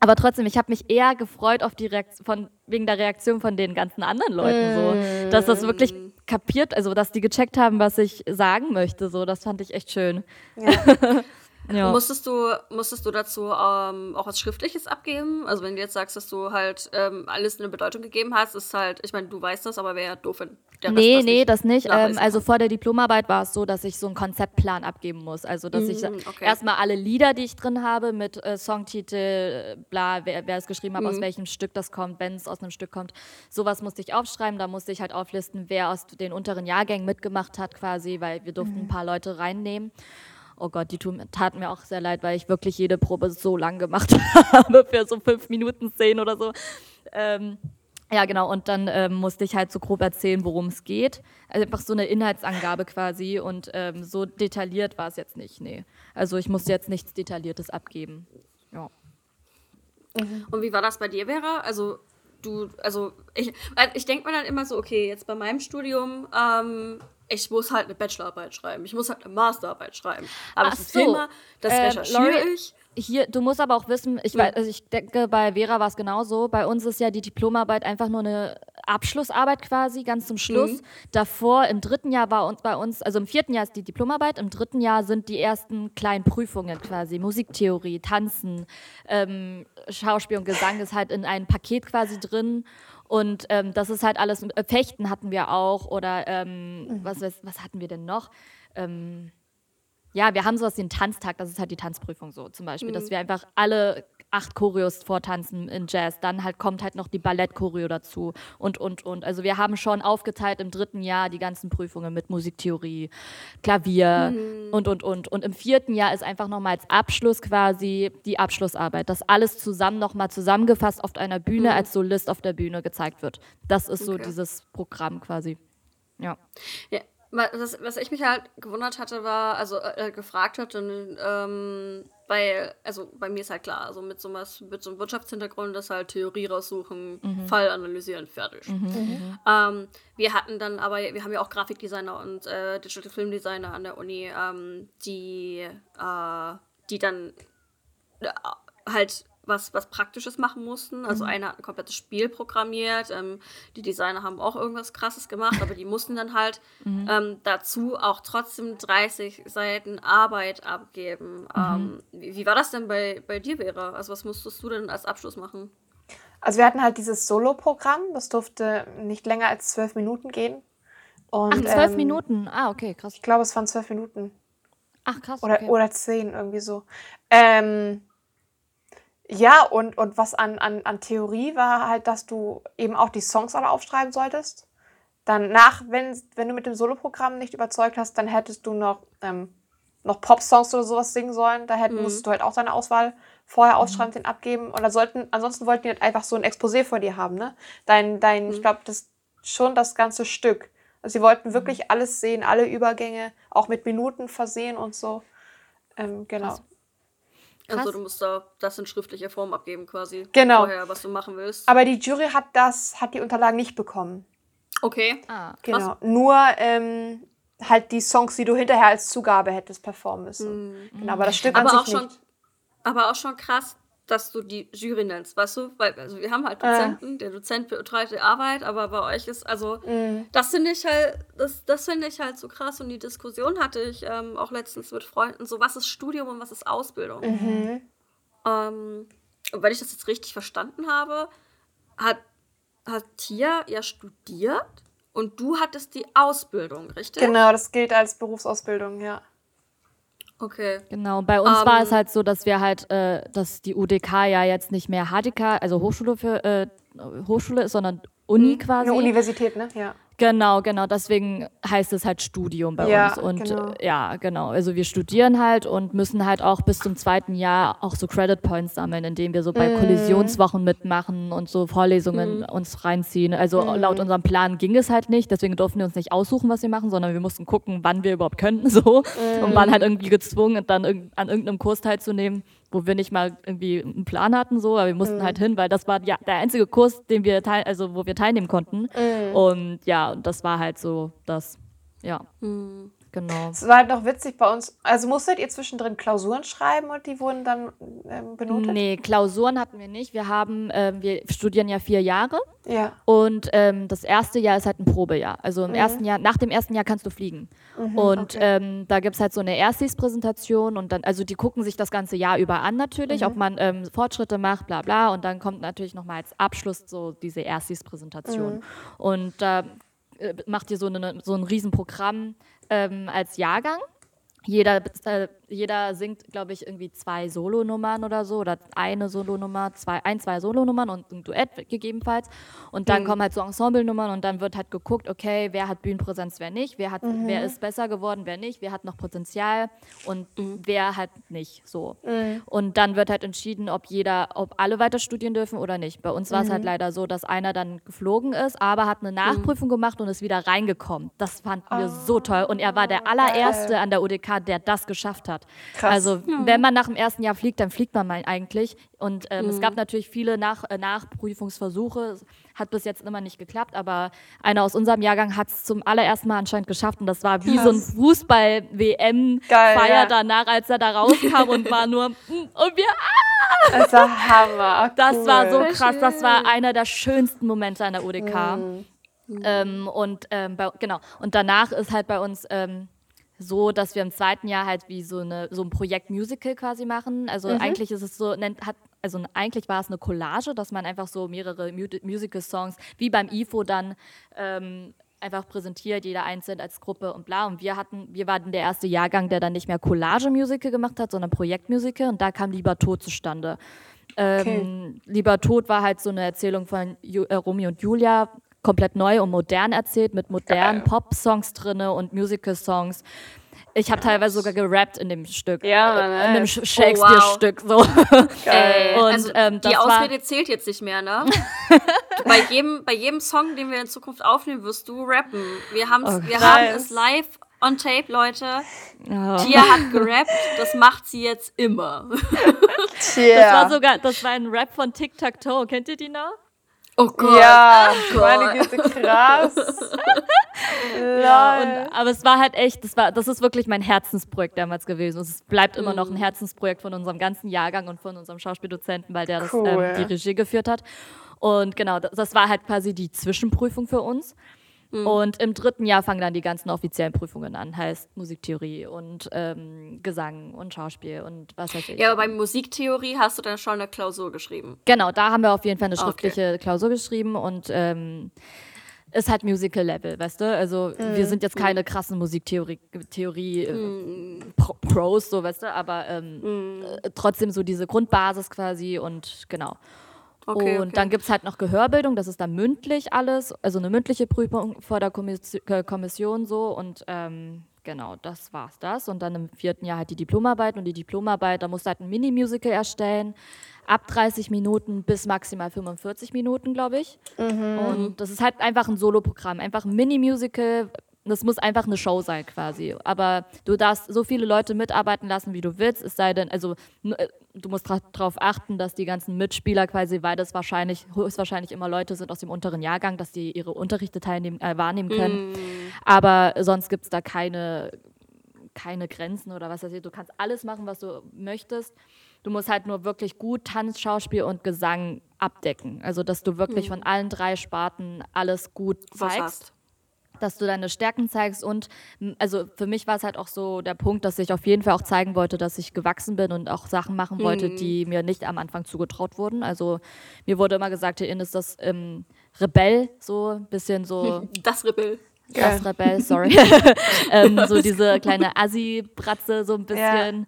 aber trotzdem, ich habe mich eher gefreut auf die Reaktion von wegen der Reaktion von den ganzen anderen Leuten so, dass das wirklich mm. kapiert, also dass die gecheckt haben, was ich sagen möchte. So, das fand ich echt schön. Ja. Ja. Musstest du, musstest du dazu ähm, auch was Schriftliches abgeben? Also wenn du jetzt sagst, dass du halt ähm, alles eine Bedeutung gegeben hast, ist halt, ich meine, du weißt das, aber wäre doof, wenn der nee, Rest nee, das nicht. Ähm, also vor der Diplomarbeit war es so, dass ich so einen Konzeptplan abgeben muss. Also dass mm, ich okay. erstmal alle Lieder, die ich drin habe, mit äh, Songtitel, bla, wer, wer es geschrieben hat, mm. aus mhm. welchem Stück das kommt, wenn es aus einem Stück kommt, sowas musste ich aufschreiben. Da musste ich halt auflisten, wer aus den unteren Jahrgängen mitgemacht hat quasi, weil wir durften mm. ein paar Leute reinnehmen oh Gott, die taten mir auch sehr leid, weil ich wirklich jede Probe so lang gemacht habe für so fünf Minuten Szenen oder so. Ähm, ja, genau. Und dann ähm, musste ich halt so grob erzählen, worum es geht. Also einfach so eine Inhaltsangabe quasi. Und ähm, so detailliert war es jetzt nicht. Nee. Also ich musste jetzt nichts Detailliertes abgeben. Ja. Und wie war das bei dir, Vera? Also du, also ich, ich denke mir dann immer so, okay, jetzt bei meinem Studium ähm, ich muss halt eine Bachelorarbeit schreiben, ich muss halt eine Masterarbeit schreiben. Aber Ach das so. Thema, das ähm, recherchiere ich. Hier, du musst aber auch wissen, ich, weiß, also ich denke, bei Vera war es genauso. Bei uns ist ja die Diplomarbeit einfach nur eine Abschlussarbeit quasi, ganz zum Schluss. Mhm. Davor, im dritten Jahr war uns bei uns, also im vierten Jahr ist die Diplomarbeit, im dritten Jahr sind die ersten kleinen Prüfungen quasi. Musiktheorie, Tanzen, ähm, Schauspiel und Gesang ist halt in einem Paket quasi drin. Und ähm, das ist halt alles, äh, Fechten hatten wir auch oder ähm, mhm. was, was, hatten wir denn noch? Ähm, ja, wir haben sowas wie einen Tanztag, das ist halt die Tanzprüfung so zum Beispiel, mhm. dass wir einfach alle acht Choreos vortanzen in Jazz. Dann halt kommt halt noch die Ballett-Choreo dazu und, und, und. Also wir haben schon aufgeteilt im dritten Jahr die ganzen Prüfungen mit Musiktheorie, Klavier mhm. und, und, und. Und im vierten Jahr ist einfach nochmal als Abschluss quasi die Abschlussarbeit. Das alles zusammen nochmal zusammengefasst auf einer Bühne mhm. als Solist auf der Bühne gezeigt wird. Das ist okay. so dieses Programm quasi. Ja. ja. Was, was ich mich halt gewundert hatte, war, also äh, gefragt hatte, ähm, weil, also bei mir ist halt klar, also mit so, was, mit so einem Wirtschaftshintergrund, das halt Theorie raussuchen, mhm. Fall analysieren, fertig. Mhm. Mhm. Ähm, wir hatten dann aber, wir haben ja auch Grafikdesigner und äh, Digital Film Designer an der Uni, ähm, die, äh, die dann äh, halt was, was Praktisches machen mussten. Also mhm. einer hat ein komplettes Spiel programmiert. Ähm, die Designer haben auch irgendwas Krasses gemacht, aber die mussten dann halt mhm. ähm, dazu auch trotzdem 30 Seiten Arbeit abgeben. Mhm. Ähm, wie, wie, war das denn bei, bei dir, Vera? Also was musstest du denn als Abschluss machen? Also wir hatten halt dieses Solo-Programm, das durfte nicht länger als zwölf Minuten gehen. Und, Ach, zwölf ähm, Minuten? Ah, okay, krass. Ich glaube, es waren zwölf Minuten. Ach, krass. Oder, okay. oder zehn, irgendwie so. Ähm, ja, und, und was an, an, an Theorie war halt, dass du eben auch die Songs alle aufschreiben solltest. Dann nach, wenn, wenn du mit dem Soloprogramm nicht überzeugt hast, dann hättest du noch, ähm, noch Pop-Songs oder sowas singen sollen. Da hätten, mhm. musstest du halt auch deine Auswahl vorher mhm. ausschreiben, mhm. den abgeben. Oder sollten, ansonsten wollten die halt einfach so ein Exposé vor dir haben, ne? Dein, dein, mhm. ich glaube, das schon das ganze Stück. Also sie wollten wirklich mhm. alles sehen, alle Übergänge, auch mit Minuten versehen und so. Ähm, genau. Krass. Krass. Also du musst da das in schriftlicher Form abgeben quasi. Genau. Vorher, was du machen willst. Aber die Jury hat das, hat die Unterlagen nicht bekommen. Okay. Ah, genau. Nur ähm, halt die Songs, die du hinterher als Zugabe hättest performen müssen. Mhm. Genau, aber das Stück aber an sich auch schon, nicht. Aber auch schon krass, dass du die Jury nennst, weißt du? Weil also wir haben halt Dozenten, äh. der Dozent betreut die Arbeit, aber bei euch ist also mhm. das finde ich halt das, das finde ich halt so krass und die Diskussion hatte ich ähm, auch letztens mit Freunden so was ist Studium und was ist Ausbildung. Mhm. Ähm, und wenn ich das jetzt richtig verstanden habe, hat hat Tia ja studiert und du hattest die Ausbildung, richtig? Genau, das gilt als Berufsausbildung, ja. Okay. Genau, bei uns um, war es ähm. halt so, dass wir halt, äh, dass die UDK ja jetzt nicht mehr HDK, also Hochschule für äh, Hochschule ist, sondern Uni hm, quasi. Eine Universität, ne? Ja. Genau, genau. Deswegen heißt es halt Studium bei ja, uns. Und genau. Äh, ja, genau. Also wir studieren halt und müssen halt auch bis zum zweiten Jahr auch so Credit Points sammeln, indem wir so bei mm. Kollisionswochen mitmachen und so Vorlesungen mm. uns reinziehen. Also mm. laut unserem Plan ging es halt nicht. Deswegen durften wir uns nicht aussuchen, was wir machen, sondern wir mussten gucken, wann wir überhaupt könnten so. Und waren halt irgendwie gezwungen, dann an irgendeinem Kurs teilzunehmen wo wir nicht mal irgendwie einen Plan hatten, so, aber wir mussten mhm. halt hin, weil das war ja der einzige Kurs, den wir teil also wo wir teilnehmen konnten. Mhm. Und ja, das war halt so das, ja. Mhm. Genau. Es war halt noch witzig bei uns. Also musstet ihr zwischendrin Klausuren schreiben und die wurden dann ähm, benotet? Nee, Klausuren hatten wir nicht. Wir haben, ähm, wir studieren ja vier Jahre Ja. und ähm, das erste Jahr ist halt ein Probejahr. Also im ersten Jahr, nach dem ersten Jahr kannst du fliegen. und okay. ähm, da gibt es halt so eine Erstis-Präsentation und dann, also die gucken sich das ganze Jahr über an natürlich, ob man ähm, Fortschritte macht, bla bla. Und dann kommt natürlich nochmal als Abschluss so diese Erstis-Präsentation. Und da äh, macht ihr so, eine, so ein Riesenprogramm ähm, als Jahrgang. Jeder, äh, jeder singt, glaube ich, irgendwie zwei Solonummern oder so oder eine Solonummer, zwei, ein, zwei Solonummern und ein Duett gegebenenfalls. Und dann kommen halt so Ensemblenummern und dann wird halt geguckt, okay, wer hat Bühnenpräsenz, wer nicht, wer, hat, wer ist besser geworden, wer nicht, wer hat noch Potenzial und wer halt nicht so. Und dann wird halt entschieden, ob jeder, ob alle weiter studieren dürfen oder nicht. Bei uns war es halt leider so, dass einer dann geflogen ist, aber hat eine Nachprüfung gemacht und ist wieder reingekommen. Das fanden wir so toll. Und er war der allererste an der UDK, der das geschafft hat. Krass. Also wenn man nach dem ersten Jahr fliegt, dann fliegt man mal eigentlich. Und ähm, es gab natürlich viele nach, äh, Nachprüfungsversuche. Hat bis jetzt immer nicht geklappt, aber einer aus unserem Jahrgang hat es zum allerersten Mal anscheinend geschafft. Und das war wie so ein Krass. Fußball-WM-Feier ja. danach, als er da rauskam und war nur, "Mm", und wir Das ist der Hammer. das cool. war so krass. Das war einer der schönsten Momente an der UDK. Mhm. Ähm, und ähm, bei, genau. Und danach ist halt bei uns ähm, so, dass wir im zweiten Jahr halt wie so eine so ein Projekt Musical quasi machen. Also Mhm. eigentlich ist es so nennt hat also eigentlich war es eine Collage, dass man einfach so mehrere Mu Musical Songs wie beim IFO dann ähm, einfach präsentiert, jeder einzeln als Gruppe und bla. Und wir hatten, wir waren der erste Jahrgang, der dann nicht mehr Collage-Musical gemacht hat, sondern Projektmusical und da kam Lieber Tod zustande. Ähm, Lieber Tod war halt so eine Erzählung von Ju äh, Romeo und Julia, komplett neu und modern erzählt, mit modernen Pop-Songs drinne und Musical-Songs. Ich habe teilweise sogar gerappt in dem Stück. Ja, äh, in dem. Sh- Shakespeare-Stück. So. Geil. Und also ähm, das die war, Ausrede zählt jetzt nicht mehr, ne? bei, jedem, bei jedem Song, den wir in Zukunft aufnehmen, wirst du rappen. Wir, haben's, Oh, wir haben es live on tape, Leute. ja. Tia hat gerappt, das macht sie jetzt immer. das Tja. war sogar, das war ein Rap von Tic Tac Toe. Kennt ihr die noch? Oh Gott. Ja, Gott. meine Güte, krass. Ja, und, aber es war halt echt, das war, das ist wirklich mein Herzensprojekt damals gewesen. Und es bleibt immer noch ein Mhm. Herzensprojekt von unserem ganzen Jahrgang und von unserem Schauspieldozenten, weil der das, Cool. ähm, die Regie geführt hat. Und genau, das, das war halt quasi die Zwischenprüfung für uns. Mhm. Und im dritten Jahr fangen dann die ganzen offiziellen Prüfungen an, heißt Musiktheorie und ähm, Gesang und Schauspiel und was weiß ich. Ja, aber bei Musiktheorie hast du dann schon eine Klausur geschrieben. Genau, da haben wir auf jeden Fall eine Okay. schriftliche Klausur geschrieben und ähm, ist halt Musical-Level, weißt du? Also wir sind jetzt keine krassen Musiktheorie, Theorie, äh, Pro Pros, so weißt du, aber ähm, äh, trotzdem so diese Grundbasis quasi und genau. Okay, und okay. dann gibt es halt noch Gehörbildung, das ist dann mündlich alles, also eine mündliche Prüfung vor der Kommission, äh, Kommission so und ähm, genau, das war's das. Und dann im vierten Jahr halt die Diplomarbeit und die Diplomarbeit, da musst du halt ein Mini-Musical erstellen, ab 30 Minuten bis maximal 45 Minuten, glaube ich. Und das ist halt einfach ein Soloprogramm, einfach ein Mini-Musical. Das muss einfach eine Show sein quasi. Aber du darfst so viele Leute mitarbeiten lassen, wie du willst. Es sei denn, also äh, du musst darauf achten, dass die ganzen Mitspieler quasi, weil das wahrscheinlich, höchstwahrscheinlich immer Leute sind aus dem unteren Jahrgang, dass die ihre Unterrichte teilnehmen, äh, wahrnehmen können. Aber sonst gibt es da keine, keine Grenzen oder was weiß ich. Du kannst alles machen, was du möchtest. Du musst halt nur wirklich gut Tanz, Schauspiel und Gesang abdecken. Also, dass du wirklich von allen drei Sparten alles gut zeigst. Dass du deine Stärken zeigst und also für mich war es halt auch so der Punkt, dass ich auf jeden Fall auch zeigen wollte, dass ich gewachsen bin und auch Sachen machen wollte, die mir nicht am Anfang zugetraut wurden. Also mir wurde immer gesagt, hier ist das ähm, Rebell, so ein bisschen so Das Rebell. das Rebell, sorry. ähm, so diese kleine Assi-Bratze, so ein bisschen.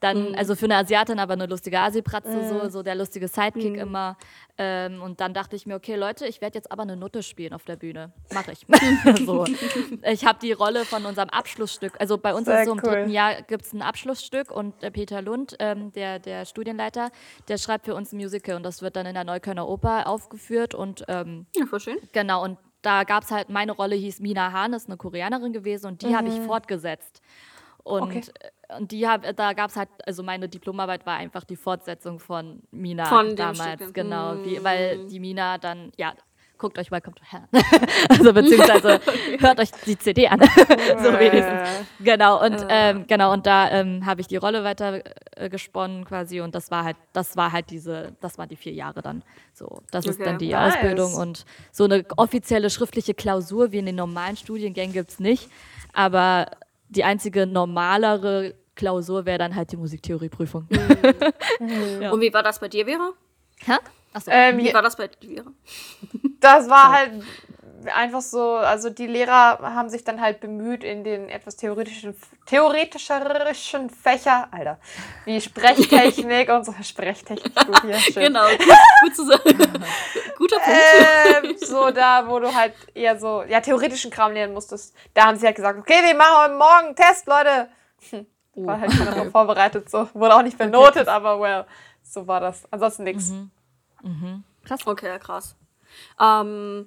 Dann, also für eine Asiatin aber eine lustige Asi-Bratze, so, so der lustige Sidekick immer. Ähm, und dann dachte ich mir, okay, Leute, ich werde jetzt aber eine Nutte spielen auf der Bühne. Mache ich. so. Ich habe die Rolle von unserem Abschlussstück. Also bei uns Sehr ist so im cool. dritten Jahr gibt es ein Abschlussstück und der Peter Lund, ähm, der, der Studienleiter, der schreibt für uns ein Musical und das wird dann in der Neuköllner Oper aufgeführt und ähm, Ja, voll schön. Genau, und da gab es halt, meine Rolle hieß Mina Hahn, ist eine Koreanerin gewesen und die habe ich fortgesetzt. Und, Okay. Und die hab, da gab es halt, also meine Diplomarbeit war einfach die Fortsetzung von Mina Von damals, genau. Wie, weil die Mina dann, ja, guckt euch Welcome to Hell. also beziehungsweise hört euch die CD an. so wenigstens. Genau, und ähm, genau, und da ähm, habe ich die Rolle weiter äh, gesponnen quasi und das war halt, das war halt diese, das waren die vier Jahre dann. So, das ist Okay. dann die Nice. Ausbildung und so eine offizielle schriftliche Klausur wie in den normalen Studiengängen gibt es nicht. Aber die einzige normalere Klausur wäre dann halt die Musiktheorieprüfung. Ja. Und wie war das bei dir, Vera? Hä? Achso. Ähm, Wie war das bei dir, Vera? Das war halt einfach so, also die Lehrer haben sich dann halt bemüht in den etwas theoretischen, theoretischerischen Fächer, Alter, wie Sprechtechnik und so, Sprechtechnik, gut, hier, schön. Genau, gut, zu sagen. Guter Punkt. Ähm, so da, wo du halt eher so, ja, theoretischen Kram lernen musstest. Da haben sie halt gesagt, okay, wir machen heute Morgen einen Test, Leute. Hm, War halt keiner drauf vorbereitet, so. Wurde auch nicht benotet, aber well, so war das. Ansonsten nichts. Krass. Okay, krass. Ähm,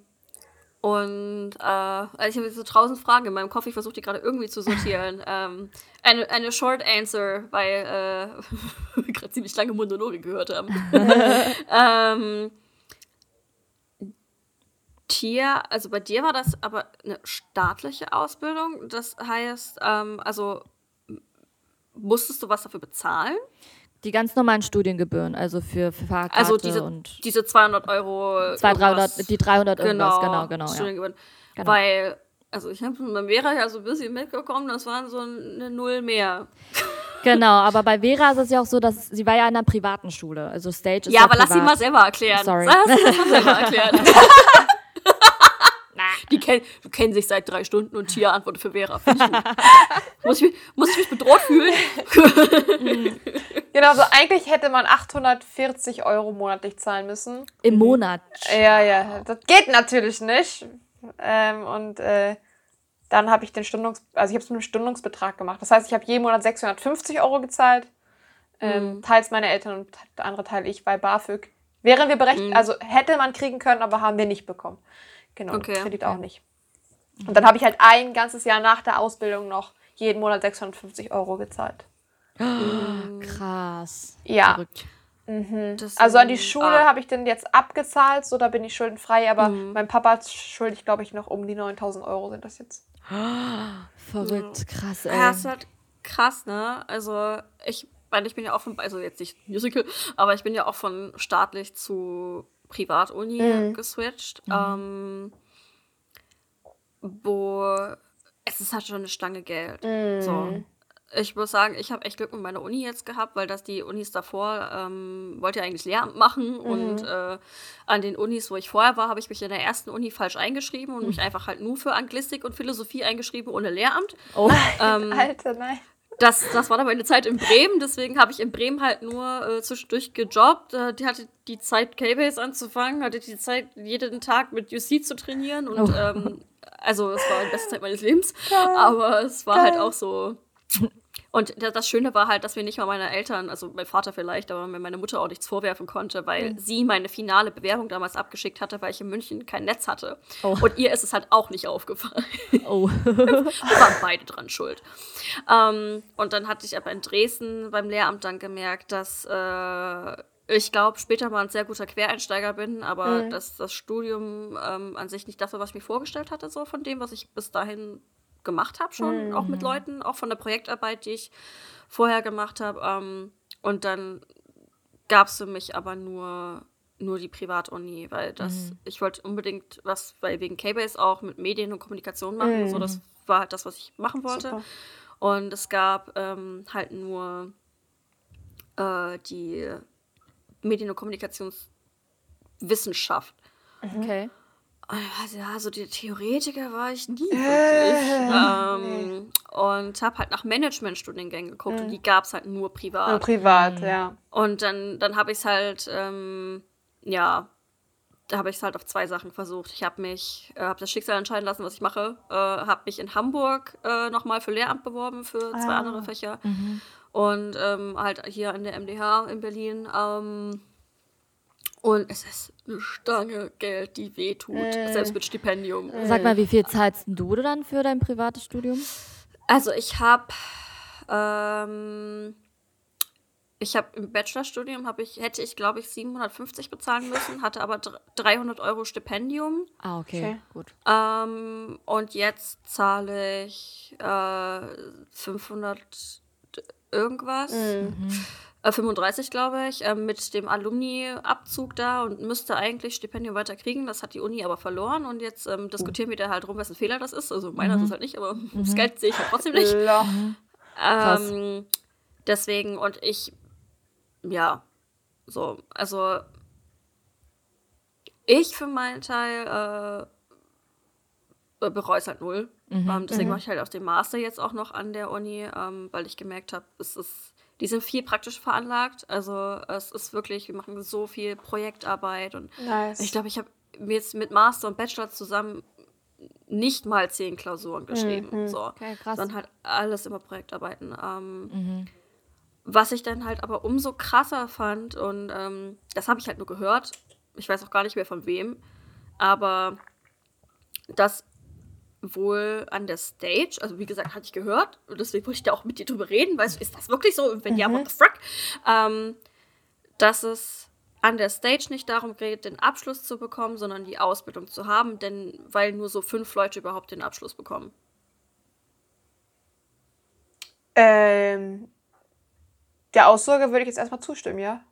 und äh, also ich habe jetzt so tausend Fragen in meinem Kopf. Ich versuche die gerade irgendwie zu sortieren. ähm, eine, eine Short Answer, weil äh, wir gerade ziemlich lange Monologe gehört haben. ähm, Tier, also bei dir war das aber eine staatliche Ausbildung. Das heißt, ähm, also musstest du was dafür bezahlen? Die ganz normalen Studiengebühren, also für, für Fahrkarte Also diese, und diese 200 Euro. 200, irgendwas. 300, die 300 irgendwas, genau, genau, genau. ja. Studiengebühren. Genau. Weil, also ich habe beim Vera ja so ein bisschen mitgekommen, das waren so eine Null mehr. Genau, aber bei Vera ist es ja auch so, dass sie war ja in einer privaten Schule, also Stage ist Ja, ja aber lass sie privat. mal selber erklären. Sorry. Lass sie mal selber erklären. Die kennen, kennen sich seit drei Stunden und Tia antwortet für Vera. Ich muss, ich mich, muss ich mich bedroht fühlen? Genau, so eigentlich hätte man 840 Euro monatlich zahlen müssen. Im Monat. Ja, ja, das geht natürlich nicht. Ähm, und äh, dann habe ich den Stundungs... Also ich habe es mit einem Stundungsbetrag gemacht. Das heißt, ich habe jeden Monat 650 Euro gezahlt. Ähm, Teils meine Eltern und der andere Teil ich bei BAföG. Wären wir berechtigt, also hätte man kriegen können, aber haben wir nicht bekommen. Genau, Okay. Kredit auch nicht. Und dann habe ich halt ein ganzes Jahr nach der Ausbildung noch jeden Monat 650 Euro gezahlt. Krass. Ja. Verrückt. Das Also an die Schule ah, habe ich den jetzt abgezahlt, so da bin ich schuldenfrei, aber mein Papa schuldig, glaube ich, noch um die 9000 Euro sind das jetzt. Verrückt, krass, ey. Ja, ist halt krass, ne? Also ich meine, ich bin ja auch von, also jetzt nicht Musical, aber ich bin ja auch von staatlich zu Privatuni geswitcht. Ähm, wo es ist halt schon eine Stange Geld. So. Ich muss sagen, ich habe echt Glück mit meiner Uni jetzt gehabt, weil das die Unis davor ähm, wollte ja eigentlich Lehramt machen und äh, an den Unis, wo ich vorher war, habe ich mich in der ersten Uni falsch eingeschrieben und mich einfach halt nur für Anglistik und Philosophie eingeschrieben ohne Lehramt. Oh, Ähm, Alter, nein. Das, das war dann meine Zeit in Bremen, deswegen habe ich in Bremen halt nur äh, zwischendurch gejobbt. Äh, die hatte die Zeit, K-Base anzufangen, hatte die Zeit, jeden Tag mit UC zu trainieren und Oh. ähm, also es war die beste Zeit meines Lebens, aber es war halt auch so. Und da- das Schöne war halt, dass wir nicht mal meine Eltern, also mein Vater vielleicht, aber mir meine Mutter auch nichts vorwerfen konnte, weil sie meine finale Bewerbung damals abgeschickt hatte, weil ich in München kein Netz hatte. Oh. Und ihr ist es halt auch nicht aufgefallen. oh. Wir waren beide dran schuld. Ähm, und dann hatte ich aber in Dresden beim Lehramt dann gemerkt, dass äh, ich glaube, später mal ein sehr guter Quereinsteiger bin, aber dass das Studium ähm, an sich nicht das war, was ich mir vorgestellt hatte, so von dem, was ich bis dahin gemacht habe, schon, auch mit Leuten, auch von der Projektarbeit, die ich vorher gemacht habe. Ähm, und dann gab es für mich aber nur, nur die Privatuni, weil das, ich wollte unbedingt was, weil wegen K-Base auch mit Medien und Kommunikation machen. So, das war halt das, was ich machen wollte. Super. Und es gab ähm, halt nur äh, die Medien- und Kommunikationswissenschaft. Okay. Also, ja, so die Theoretiker war ich nie wirklich. ähm, und habe halt nach Managementstudiengängen geguckt und die gab es halt nur privat. Nur privat, ja. Und dann, dann habe ich es halt, ähm, ja, da habe ich es halt auf zwei Sachen versucht. Ich habe mich, äh, habe das Schicksal entscheiden lassen, was ich mache. Äh, habe mich in Hamburg äh, nochmal für Lehramt beworben, für zwei Ah. andere Fächer. Und ähm, halt hier an der MDH in Berlin. Und es ist eine Stange Geld, die wehtut, selbst mit Stipendium. Sag mal, wie viel zahlst du dann für dein privates Studium? Also ich habe ähm, ich habe im Bachelorstudium habe ich hätte ich glaube ich 750 bezahlen müssen, hatte aber 300 Euro Stipendium. Ah, okay, okay. gut. Ähm, und jetzt zahle ich äh, 500 irgendwas. Mhm. 35, äh, glaube ich, äh, mit dem Alumni-Abzug da und müsste eigentlich Stipendium weiter kriegen. Das hat die Uni aber verloren und jetzt ähm, diskutieren wir da halt drum, wessen Fehler das ist. Also meiner mhm. ist es halt nicht, aber mhm. das Geld sehe ich halt trotzdem nicht. Mhm. Ähm, deswegen, und ich, ja, so, also ich für meinen Teil äh, bereue es halt null. Mhm. Ähm, deswegen mhm. mache ich halt auch den Master jetzt auch noch an der Uni, ähm, weil ich gemerkt habe, es ist die sind viel praktisch veranlagt. Also es ist wirklich, wir machen so viel Projektarbeit und nice. ich glaube, ich habe mir jetzt mit Master und Bachelor zusammen nicht mal zehn Klausuren geschrieben. Mhm. So. Okay, krass. Sondern halt alles immer Projektarbeiten. Ähm, mhm. Was ich dann halt aber umso krasser fand, und ähm, das habe ich halt nur gehört, ich weiß auch gar nicht mehr von wem, aber dass wohl an der Stage, also wie gesagt, hatte ich gehört, und deswegen wollte ich da auch mit dir drüber reden, du, ist das wirklich so? Und wenn mhm. ja, what the fuck? Ähm, dass es an der Stage nicht darum geht, den Abschluss zu bekommen, sondern die Ausbildung zu haben, denn weil nur so fünf Leute überhaupt den Abschluss bekommen. Ähm, der Aussage würde ich jetzt erstmal zustimmen, ja.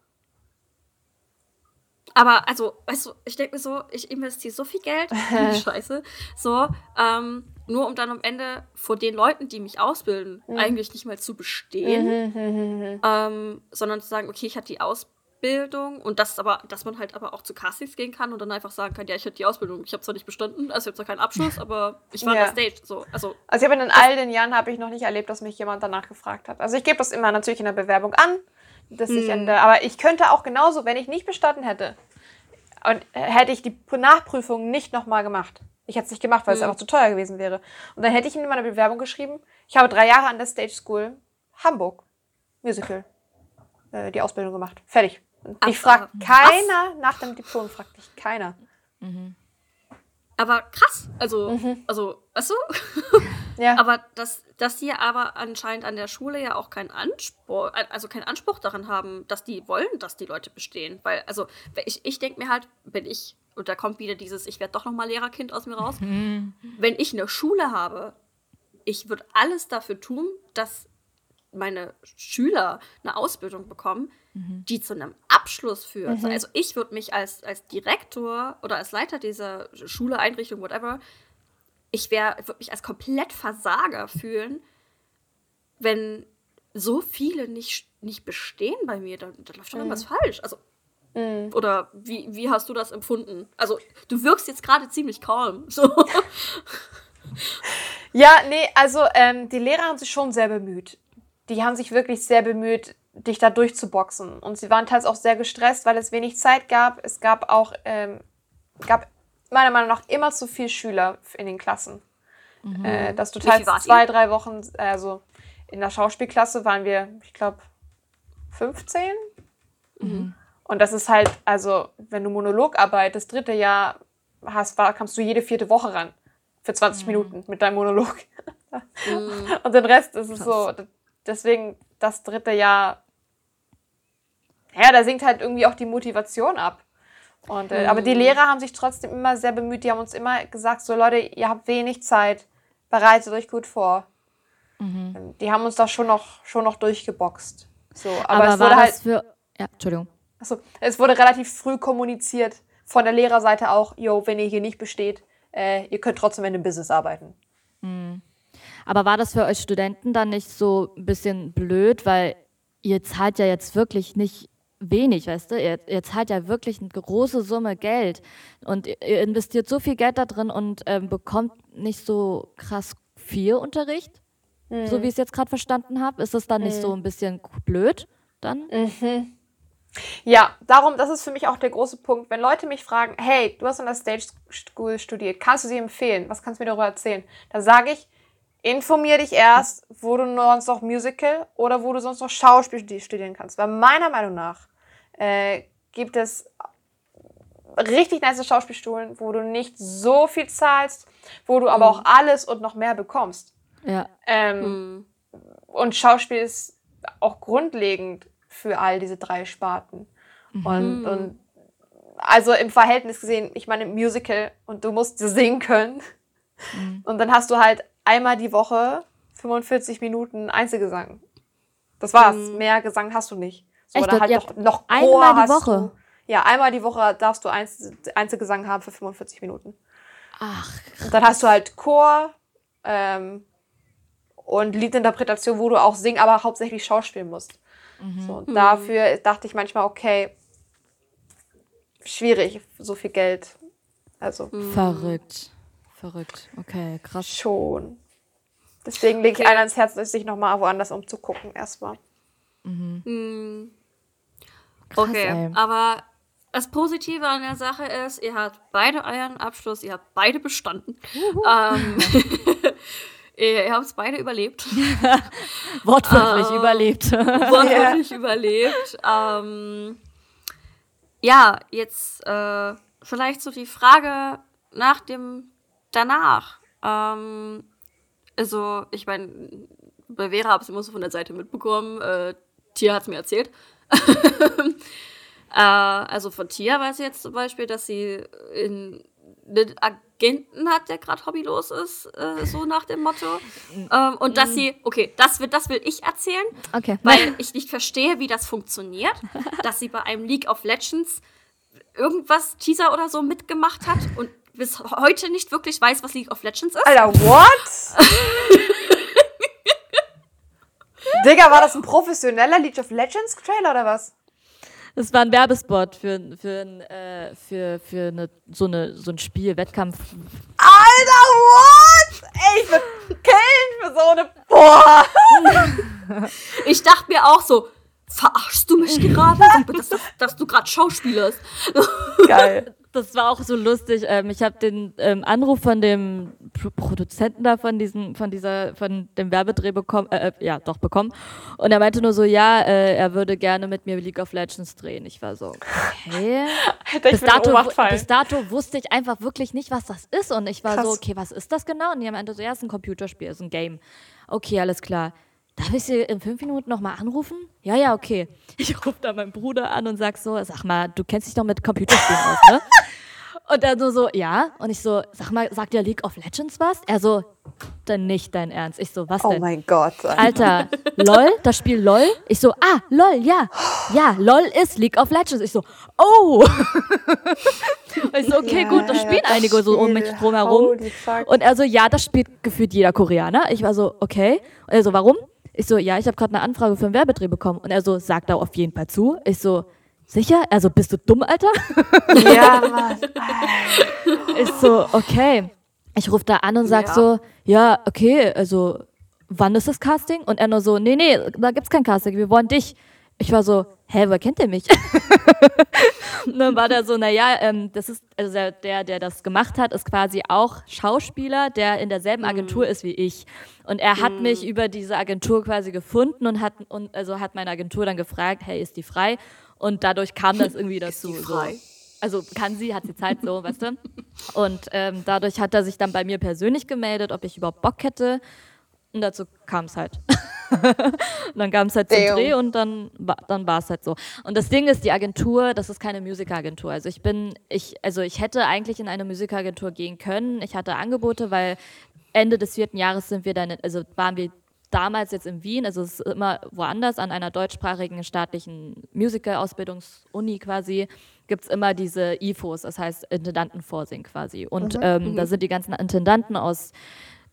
Aber also, weißt du, ich denke mir so, ich investiere so viel Geld in die Scheiße, so, ähm, nur um dann am Ende vor den Leuten, die mich ausbilden, mhm. eigentlich nicht mal zu bestehen, mhm, mhm, mhm, ähm, sondern zu sagen, okay, ich hatte die Ausbildung und das aber, dass man halt aber auch zu Castings gehen kann und dann einfach sagen kann, ja, ich hatte die Ausbildung, ich habe zwar nicht bestanden, also ich habe zwar keinen Abschluss, aber ich war ja. in der Stage, so, also. Also ich habe in all den Jahren habe ich noch nicht erlebt, dass mich jemand danach gefragt hat. Also ich gebe das immer natürlich in der Bewerbung an, dass ich ende. Mhm. Aber ich könnte auch genauso, wenn ich nicht bestanden hätte und hätte ich die Nachprüfung nicht nochmal gemacht. Ich hätte es nicht gemacht, weil mhm. es einfach zu teuer gewesen wäre. Und dann hätte ich in meiner Bewerbung geschrieben, ich habe drei Jahre an der Stage School Hamburg Musical äh, die Ausbildung gemacht. Fertig. Und mich fragt keiner was? nach dem Diplom, fragt dich keiner. Mhm. Aber krass, also, mhm. also, du? Ja. Aber dass, dass die aber anscheinend an der Schule ja auch keinen Anspruch, also keinen Anspruch daran haben, dass die wollen, dass die Leute bestehen. Weil, also, ich, ich denke mir halt, wenn ich, und da kommt wieder dieses, ich werde doch noch mal Lehrerkind aus mir raus, mhm. wenn ich eine Schule habe, ich würde alles dafür tun, dass meine Schüler eine Ausbildung bekommen, mhm. die zu einem Abschluss führt. Mhm. Also ich würde mich als, als Direktor oder als Leiter dieser Schule, Einrichtung, whatever, ich wäre, würde mich als komplett Versager fühlen, wenn so viele nicht, nicht bestehen bei mir, dann, dann läuft doch irgendwas mhm. falsch. Also, mhm. oder wie, wie hast du das empfunden? Also, du wirkst jetzt gerade ziemlich calm. So. Ja, nee, also ähm, die Lehrer haben sich schon sehr bemüht. Die haben sich wirklich sehr bemüht, dich da durchzuboxen. Und sie waren teils auch sehr gestresst, weil es wenig Zeit gab. Es gab auch ähm, gab meiner Meinung nach immer zu viele Schüler in den Klassen. Mhm. Äh, dass du teils zwei, drei Wochen, also in der Schauspielklasse waren wir, ich glaube, 15. Mhm. Und das ist halt, also, wenn du Monologarbeit das dritte Jahr hast, war, kamst du jede vierte Woche ran. Für 20 mhm. Minuten mit deinem Monolog. Mhm. Und den Rest ist es so. Deswegen das dritte Jahr, ja, da sinkt halt irgendwie auch die Motivation ab. Und, äh, mhm. Aber die mhm. Lehrer haben sich trotzdem immer sehr bemüht. Die haben uns immer gesagt, so Leute, ihr habt wenig Zeit, bereitet euch gut vor. Mhm. Ähm, die haben uns da schon noch, schon noch durchgeboxt. So, aber, aber es wurde halt. Für, ja, Entschuldigung. Achso, es wurde relativ früh kommuniziert von der Lehrerseite auch, yo, wenn ihr hier nicht besteht, äh, ihr könnt trotzdem in dem Business arbeiten. Mhm. Aber war das für euch Studenten dann nicht so ein bisschen blöd, weil ihr zahlt ja jetzt wirklich nicht wenig, weißt du? Ihr, ihr zahlt ja wirklich eine große Summe Geld und ihr, investiert so viel Geld da drin und ähm, bekommt nicht so krass viel Unterricht, mhm. so wie ich es jetzt gerade verstanden habe. Ist das dann mhm. nicht so ein bisschen blöd dann? Mhm. Ja, darum, das ist für mich auch der große Punkt. Wenn Leute mich fragen, hey, du hast an der Stage School studiert, kannst du sie empfehlen? Was kannst du mir darüber erzählen? Dann sage ich, informier dich erst, wo du sonst noch Musical oder wo du sonst noch Schauspiel studieren kannst. Weil meiner Meinung nach äh, gibt es richtig nice Schauspielstuhlen, wo du nicht so viel zahlst, wo du aber mhm. auch alles und noch mehr bekommst. Ja. Ähm, mhm. Und Schauspiel ist auch grundlegend für all diese drei Sparten. Und, und also im Verhältnis gesehen, ich meine, Musical und du musst singen können. Und dann hast du halt einmal die Woche 45 Minuten Einzelgesang. Das war's. Mehr Gesang hast du nicht. So, Echt? oder halt Ihr noch, noch Chor einmal die hast Woche? Du. Ja, einmal die Woche darfst du Einzel Einzelgesang haben für 45 Minuten. Ach, Und dann hast du halt Chor ähm, und Liedinterpretation, wo du auch singen, aber hauptsächlich schauspielen musst. So, und dafür dachte ich manchmal, okay, schwierig, so viel Geld. Also verrückt. Verrückt. Okay, krass. schon. Deswegen lege ich Okay. allen ans Herz, sich nochmal woanders umzugucken erstmal. Krass, Okay, ey. aber das Positive an der Sache ist, ihr habt beide euren Abschluss, ihr habt beide bestanden. Ähm, ihr ihr habt es beide überlebt. Wortwörtlich Ah. überlebt. Wortwörtlich überlebt. Ähm, ja, jetzt äh, vielleicht so die Frage nach dem danach. Ähm, also, ich meine, bei Vera habe ich es immer so von der Seite mitbekommen. Äh, Tia hat es mir erzählt. äh, also von Tia weiß ich jetzt zum Beispiel, dass sie in, einen Agenten hat, der gerade hobbylos ist, äh, so nach dem Motto. Ähm, und dass sie, okay, das, wird, das will ich erzählen, Okay. weil ich nicht verstehe, wie das funktioniert, dass sie bei einem League of Legends irgendwas Teaser oder so mitgemacht hat und bis heute nicht wirklich weiß, was League of Legends ist. Alter, what? Digga, war das ein professioneller League of Legends Trailer oder was? Das war ein Werbespot für, für, ein, äh, für, für eine, so, eine, so ein Spiel, Wettkampf. Alter, what? Ey, ich würd killen für so eine. Boah! Ich dachte mir auch so, verarschst du mich gerade, dass, dass, dass du gerade schauspielerst? Geil. Das war auch so lustig. Ähm, ich habe den ähm, Anruf von dem Pro Produzenten da von diesem, von dieser, von dem Werbedreh bekommen, äh, äh, ja, doch bekommen. Und er meinte nur so, ja, äh, er würde gerne mit mir League of Legends drehen. Ich war so, okay. Ich bis, dato, bis dato wusste ich einfach wirklich nicht, was das ist. Und ich war Krass. so, okay, was ist das genau? Und die meinte so, ja, es ist ein Computerspiel, es ist ein Game. Okay, alles klar. Darf ich sie in fünf Minuten nochmal anrufen? Ja, ja, okay. Ich rufe da meinen Bruder an und sag so, sag mal, du kennst dich doch mit Computerspielen aus, ne? Und er nur so, ja. Und ich so, sag mal, sagt dir League of Legends was? Er so, dann nicht dein Ernst. Ich so, was Oh denn? mein Gott. Alter, LOL, das Spiel LOL? Ich so, ah, LOL, ja. Ja, LOL ist League of Legends. Ich so, oh. Und ich so, okay, gut, das spielen das einige so um mich Spiel. drumherum. Und er so, ja, das spielt gefühlt jeder Koreaner. Ich war so, okay. Und er so, warum? Ich so, ja, ich habe gerade eine Anfrage für einen Werbedreh bekommen. Und er so, sag da auf jeden Fall zu. Ich so, sicher? Also bist du dumm, Alter? ja, Mann. Ich so, okay. Ich rufe da an und sag Ja. so, ja, okay, also wann ist das Casting? Und er nur so, nee, nee, da gibt's kein Casting, wir wollen dich. Ich war so, hä, woher kennt ihr mich? und dann war der so, naja, ähm, das ist, also der, der, der das gemacht hat, ist quasi auch Schauspieler, der in derselben Agentur ist wie ich. Und er hat mich über diese Agentur quasi gefunden und hat, und also hat meine Agentur dann gefragt, hey, ist die frei? Und dadurch kam das irgendwie dazu. die so. frei? Also kann sie, hat sie Zeit so, weißt du? Und ähm, dadurch hat er sich dann bei mir persönlich gemeldet, ob ich überhaupt Bock hätte. Und dazu kam es halt. und dann kam es halt zum Damn. Dreh und dann, dann war es halt so. Und das Ding ist, die Agentur, das ist keine Musikagentur. Also ich bin, ich, also ich hätte eigentlich in eine Musikagentur gehen können. Ich hatte Angebote, weil Ende des vierten Jahres sind wir dann, also waren wir damals jetzt in Wien, also es ist immer woanders, an einer deutschsprachigen staatlichen Musical-Ausbildungsuni quasi, gibt es immer diese IFOs, das heißt Intendantenvorsehen quasi. Und ähm, da sind die ganzen Intendanten aus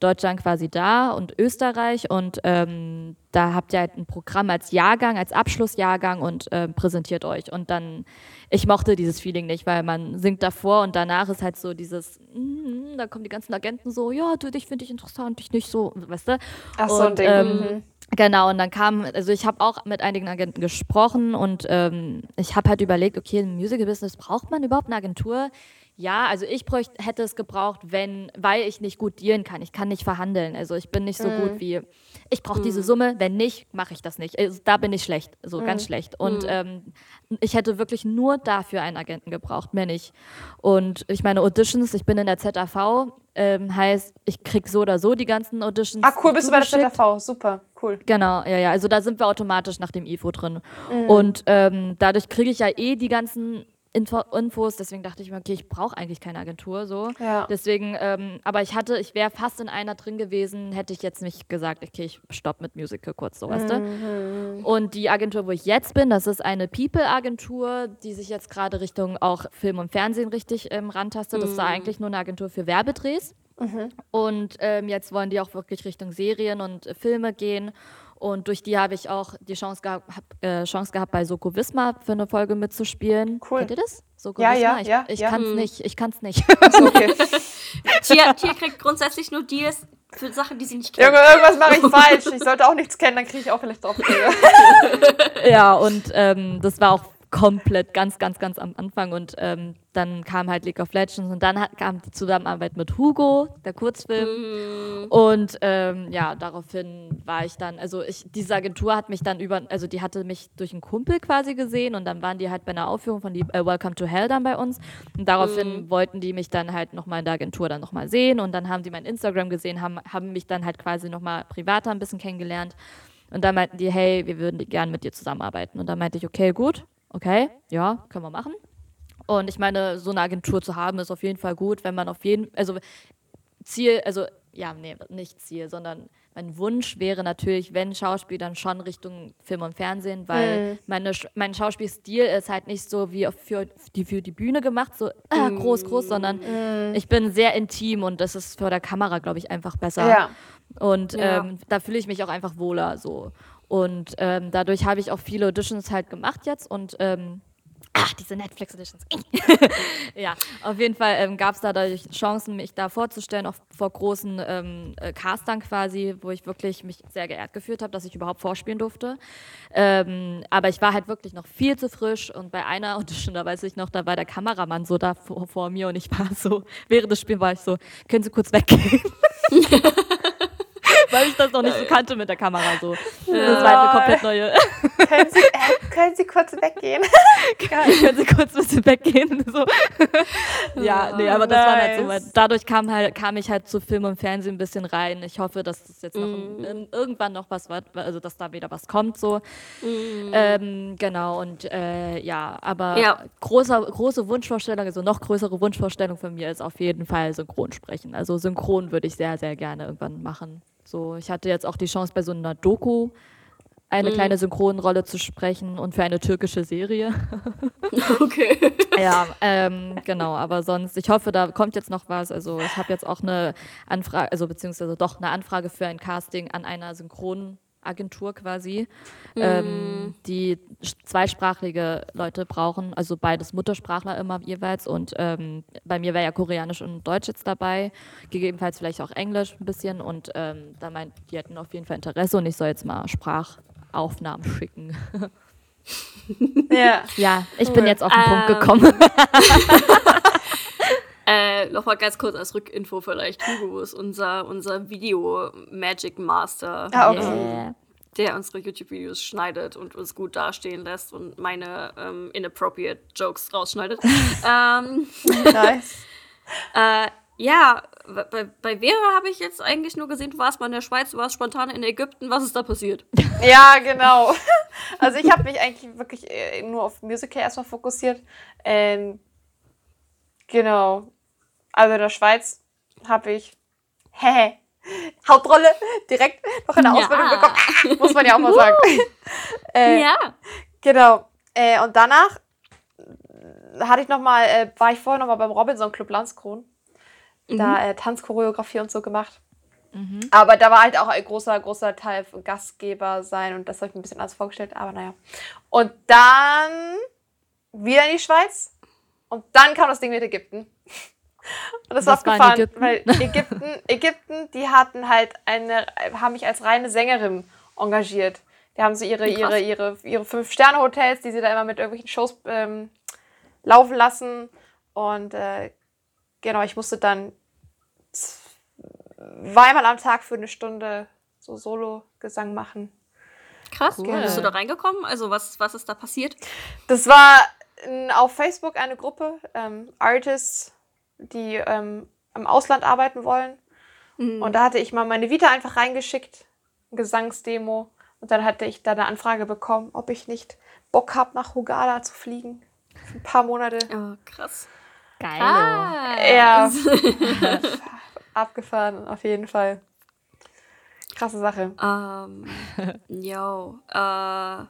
Deutschland quasi da und Österreich und ähm, da habt ihr halt ein Programm als Jahrgang, als Abschlussjahrgang und ähm, präsentiert euch. Und dann, ich mochte dieses Feeling nicht, weil man singt davor und danach ist halt so dieses, mm, da kommen die ganzen Agenten so, ja, du, dich finde ich interessant, dich nicht so, weißt du? Ach so, ein Und, Ding. ähm, mhm. Genau, und dann kam, also ich habe auch mit einigen Agenten gesprochen und ähm, ich habe halt überlegt, okay, im Musical-Business braucht man überhaupt eine Agentur? Ja, also ich bräuchte, hätte es gebraucht, wenn, weil ich nicht gut dealen kann. Ich kann nicht verhandeln. Also ich bin nicht so Mhm. gut wie, ich brauche diese Summe, wenn nicht, mache ich das nicht. Also da bin ich schlecht, so ganz Mhm. schlecht. Und ähm, ich hätte wirklich nur dafür einen Agenten gebraucht, mehr nicht. Und ich meine, Auditions, ich bin in der ZAV, ähm, heißt, ich krieg so oder so die ganzen Auditions. Ah, cool, bist du bei der. ZV. Super, cool. Genau, ja, ja. Also da sind wir automatisch nach dem IFO drin. Mhm. Und ähm, dadurch kriege ich ja eh die ganzen Info Infos. Deswegen dachte ich mir, okay, ich brauche eigentlich keine Agentur so. Ja. Deswegen, ähm, aber ich hatte, ich wäre fast in einer drin gewesen, hätte ich jetzt nicht gesagt, okay, ich stopp mit Musical kurz, so weißt Mhm. du. Und die Agentur, wo ich jetzt bin, das ist eine People-Agentur, die sich jetzt gerade Richtung auch Film und Fernsehen richtig ähm, rantastet. Das war eigentlich nur eine Agentur für Werbedrehs. Und ähm, jetzt wollen die auch wirklich Richtung Serien und äh, Filme gehen. Und durch die habe ich auch die Chance, geha hab, äh, Chance gehabt, bei Soko Wismar für eine Folge mitzuspielen. Cool. Kennt ihr das? Soko Ja, Wismar? ja, ich ja, ich ja. kann es nicht. Ich kann es nicht. Okay. Tier, Tier kriegt grundsätzlich nur Deals für Sachen, die sie nicht kennt. Junge, irgendwas mache ich falsch. Ich sollte auch nichts kennen, dann kriege ich auch vielleicht drauf. ja, und ähm, das war auch komplett ganz, ganz, ganz am Anfang. Und ähm, dann kam halt League of Legends und dann hat, kam die Zusammenarbeit mit Hugo, der Kurzfilm. Und ähm, ja, daraufhin war ich dann, also ich, diese Agentur hat mich dann über, also die hatte mich durch einen Kumpel quasi gesehen und dann waren die halt bei einer Aufführung von die, äh, Welcome to Hell dann bei uns. Und daraufhin wollten die mich dann halt nochmal in der Agentur dann nochmal sehen und dann haben die mein Instagram gesehen, haben, haben mich dann halt quasi nochmal privater ein bisschen kennengelernt. Und dann meinten die, hey, wir würden gern mit dir zusammenarbeiten. Und dann meinte ich, okay, gut, okay, ja, können wir machen. Und ich meine, so eine Agentur zu haben, ist auf jeden Fall gut, wenn man auf jeden also Ziel, also ja, nee, nicht Ziel, sondern mein Wunsch wäre natürlich, wenn Schauspiel, dann schon Richtung Film und Fernsehen, weil meine, Sch- mein Schauspielstil ist halt nicht so wie für die, für die Bühne gemacht, so äh, groß, groß, sondern ich bin sehr intim und das ist vor der Kamera, glaube ich, einfach besser. Ja. Und Ja. ähm, da fühle ich mich auch einfach wohler so. Und ähm, dadurch habe ich auch viele Auditions halt gemacht jetzt und ähm, ach, diese Netflix Editions. ja, auf jeden Fall ähm, gab es dadurch Chancen, mich da vorzustellen, auch vor großen ähm, äh, Castern quasi, wo ich wirklich mich sehr geehrt gefühlt habe, dass ich überhaupt vorspielen durfte. Ähm, aber ich war halt wirklich noch viel zu frisch und bei einer Audition, da weiß ich noch, da war der Kameramann so da vor, vor mir und ich war so, während des Spiels war ich so, können Sie kurz weggehen? Weil ich das noch nicht so kannte mit der Kamera so. Das war halt eine komplett neue. Können Sie, äh, können Sie kurz weggehen? Können Sie kurz ein bisschen weggehen? So. ja, nee, aber das war halt so. Nice. weil Dadurch kam, halt, kam ich halt zu Film und Fernsehen ein bisschen rein. Ich hoffe, dass das jetzt noch ähm, irgendwann noch was wird, also dass da wieder was kommt so. Ähm, genau, und äh, ja, aber Ja. großer, große Wunschvorstellung, also noch größere Wunschvorstellung von mir ist auf jeden Fall Synchronsprechen. Also Synchron würde ich sehr, sehr gerne irgendwann machen. So, ich hatte jetzt auch die Chance bei so einer Doku eine kleine Synchronrolle zu sprechen und für eine türkische Serie. Okay. Ja, ähm, genau, aber sonst, ich hoffe, da kommt jetzt noch was. Also ich habe jetzt auch eine Anfrage, also beziehungsweise doch eine Anfrage für ein Casting an einer Synchronagentur quasi, ähm, die zweisprachige Leute brauchen, also beides Muttersprachler immer jeweils. Und ähm, bei mir wäre ja Koreanisch und Deutsch jetzt dabei, gegebenenfalls vielleicht auch Englisch ein bisschen. Und ähm, da meint, die hätten auf jeden Fall Interesse und ich soll jetzt mal Sprachaufnahmen schicken. Ja. Ja, ich bin Cool. jetzt auf den Punkt Ähm, gekommen. Äh, Nochmal ganz kurz als Rückinfo vielleicht. Hugo ist unser, unser Video-Magic Master, Ah, okay. Yeah. der unsere YouTube-Videos schneidet und uns gut dastehen lässt und meine ähm, inappropriate Jokes rausschneidet. ähm, Nice. äh, ja, bei, bei Vera habe ich jetzt eigentlich nur gesehen, du warst mal in der Schweiz, du warst spontan in Ägypten. Was ist da passiert? Ja, genau. Also ich habe mich eigentlich wirklich äh, nur auf Musical erstmal fokussiert. Ähm, genau. Also in der Schweiz habe ich hä, Hauptrolle direkt noch in der Ja. Ausbildung bekommen. Ah, muss man ja auch mal sagen. äh, ja. Genau. Äh, und danach hatte ich noch mal, äh, war ich vorher noch mal beim Robinson Club Landskron. Da äh, Tanzchoreografie und so gemacht. Aber da war halt auch ein großer, großer Teil von Gastgeber sein und das habe ich mir ein bisschen anders vorgestellt, aber naja. Und dann wieder in die Schweiz und dann kam das Ding mit Ägypten. Und das Was war in abgefahren, Ägypten? weil Ägypten, Ägypten, die hatten halt eine, haben mich als reine Sängerin engagiert. Die haben so ihre, ihre, ihre, ihre Fünf-Sterne-Hotels, die sie da immer mit irgendwelchen Shows ähm, laufen lassen. Und äh, genau, ich musste dann zweimal am Tag für eine Stunde so Solo-Gesang machen. Krass, Cool. bist du da reingekommen? Also was, was ist da passiert? Das war n- auf Facebook eine Gruppe, ähm, Artists, die ähm, im Ausland arbeiten wollen. Mhm. Und da hatte ich mal meine Vita einfach reingeschickt, ein Gesangsdemo. Und dann hatte ich da eine Anfrage bekommen, ob ich nicht Bock habe, nach Hogada zu fliegen. Für ein paar Monate. Oh, krass. Geil. Ah. Ja. Abgefahren, auf jeden Fall. Krasse Sache. Ähm, yo, äh,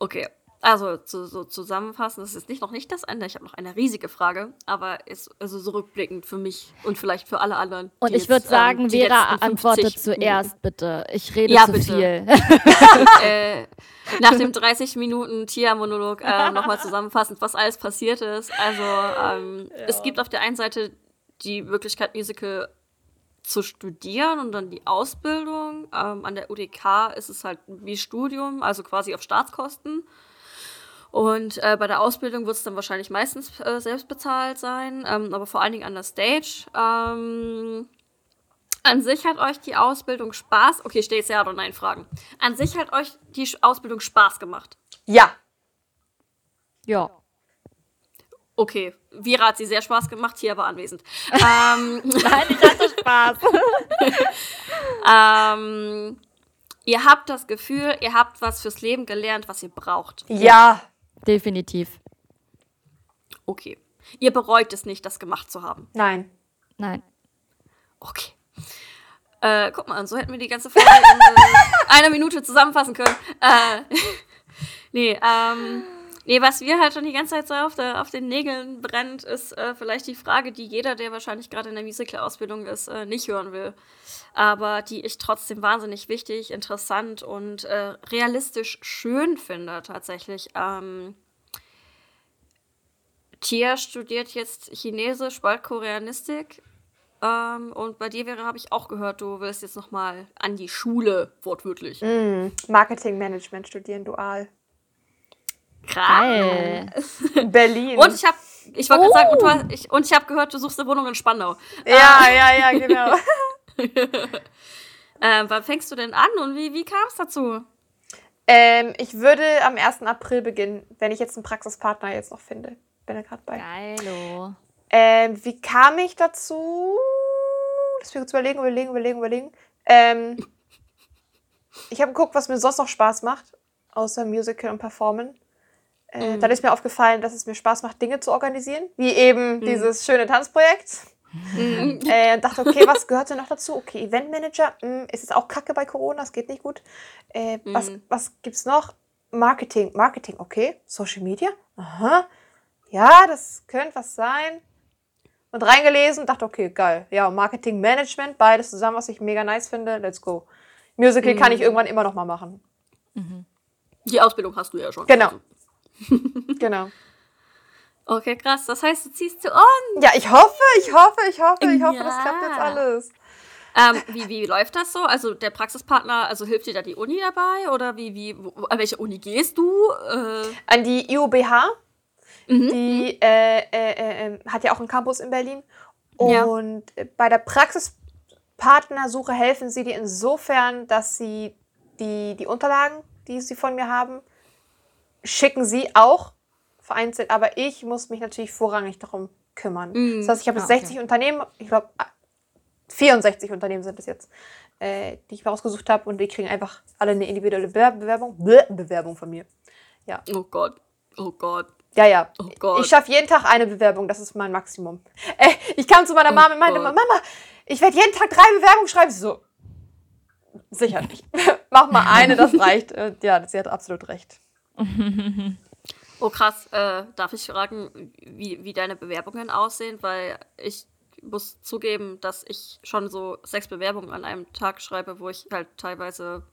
okay. Also zu, so zusammenfassen, das ist nicht noch nicht das Ende. Ich habe noch eine riesige Frage, aber ist also so rückblickend für mich und vielleicht für alle anderen. Und ich würde ähm, sagen, die Vera antwortet 50 zuerst, bitte. Ich rede Ja, zu bitte. viel. äh, nach dem 30 Minuten Tia-Monolog äh, nochmal zusammenfassend, was alles passiert ist. Also ähm, es gibt auf der einen Seite die Möglichkeit, Musical zu studieren und dann die Ausbildung. Ähm, an der UDK ist es halt wie Studium, also quasi auf Staatskosten. Und äh, bei der Ausbildung wird es dann wahrscheinlich meistens äh, selbst bezahlt sein, ähm, aber vor allen Dingen an der Stage. Ähm, an sich hat euch die Ausbildung Spaß. Okay, steht jetzt ja oder nein Fragen. An sich hat euch die Ausbildung Spaß gemacht. Ja. Ja. Okay, Vera hat sie sehr Spaß gemacht, hier aber anwesend. ähm, Nein, ich hatte Spaß. ähm, ihr habt das Gefühl, ihr habt was fürs Leben gelernt, was ihr braucht. Ja. Definitiv. Okay. Ihr bereut es nicht, das gemacht zu haben. Nein. Nein. Okay. Äh, guck mal, so hätten wir die ganze Folge in äh, einer Minute zusammenfassen können. Äh, nee, ähm, nee, was wir halt schon die ganze Zeit so auf, der, auf den Nägeln brennt, ist äh, vielleicht die Frage, die jeder, der wahrscheinlich gerade in der Musical-Ausbildung ist, äh, nicht hören will. Aber die ich trotzdem wahnsinnig wichtig, interessant und äh, realistisch schön finde, tatsächlich. Ähm, Tia studiert jetzt Chinesisch, bald Koreanistik. Ähm, und bei dir, Vera, habe ich auch gehört, du willst jetzt noch mal an die Schule, wortwörtlich. Mm, Marketingmanagement studieren, dual. In Berlin. Und ich habe, ich wollte gerade sagen, und, du hast, ich, und ich habe gehört, du suchst eine Wohnung in Spandau. ja, ja, ja, genau. Ähm, wann fängst du denn an und wie, wie kam es dazu? ähm, ich würde am 1. April beginnen, wenn ich jetzt einen Praxispartner jetzt noch finde. Bin da gerade bei. Geilo. Ähm, wie kam ich dazu? Lass mich kurz überlegen, überlegen, überlegen, überlegen. Ähm, ich habe geguckt, was mir sonst noch Spaß macht, außer Musical und Performen. Äh, Dann ist mir aufgefallen, dass es mir Spaß macht, Dinge zu organisieren, wie eben dieses schöne Tanzprojekt. äh, und dachte, okay, was gehört denn noch dazu? Okay, Eventmanager, mh, ist es auch kacke bei Corona, es geht nicht gut. Äh, was, was gibt's noch? Marketing, Marketing, okay. Social Media, aha. Ja, das könnte was sein. Und reingelesen, dachte, okay, geil. Ja, Marketing, Management, beides zusammen, was ich mega nice finde. Let's go. Musical kann ich irgendwann immer noch mal machen. Die Ausbildung hast du ja schon. Genau. Also. Genau. Okay, krass. Das heißt, du ziehst du um. Ja, ich hoffe, ich hoffe, ich hoffe, ich hoffe, das Ja. klappt jetzt alles. Ähm, wie, wie läuft das so? Also der Praxispartner, also hilft dir da die Uni dabei? Oder wie, wie, wo, an welche Uni gehst du? Äh, An die IUBH, die äh, äh, äh, ähm, hat ja auch einen Campus in Berlin. Ja. Und äh, bei der Praxispartnersuche helfen sie dir insofern, dass sie die, die Unterlagen, die sie von mir haben, schicken sie auch vereinzelt. Aber ich muss mich natürlich vorrangig darum kümmern. Das heißt, ich habe Ah, 60 Unternehmen, ich glaube 64 Unternehmen sind es jetzt, äh, die ich mir ausgesucht habe. Und die kriegen einfach alle eine individuelle Bewer- Bewerbung, Bewerbung von mir. oh Gott. Oh Gott. Ja, ja. Oh Gott. Ich schaffe jeden Tag eine Bewerbung, das ist mein Maximum. Äh, ich kam zu meiner Mama und meinte, Oh Gott. Mama, ich werde jeden Tag drei Bewerbungen schreiben. Sie so, sicher nicht. Mach mal eine, das reicht. Ja, sie hat absolut recht. Oh krass, äh, darf ich fragen, wie, wie deine Bewerbungen aussehen? Weil ich muss zugeben, dass ich schon so sechs Bewerbungen an einem Tag schreibe, wo ich halt teilweise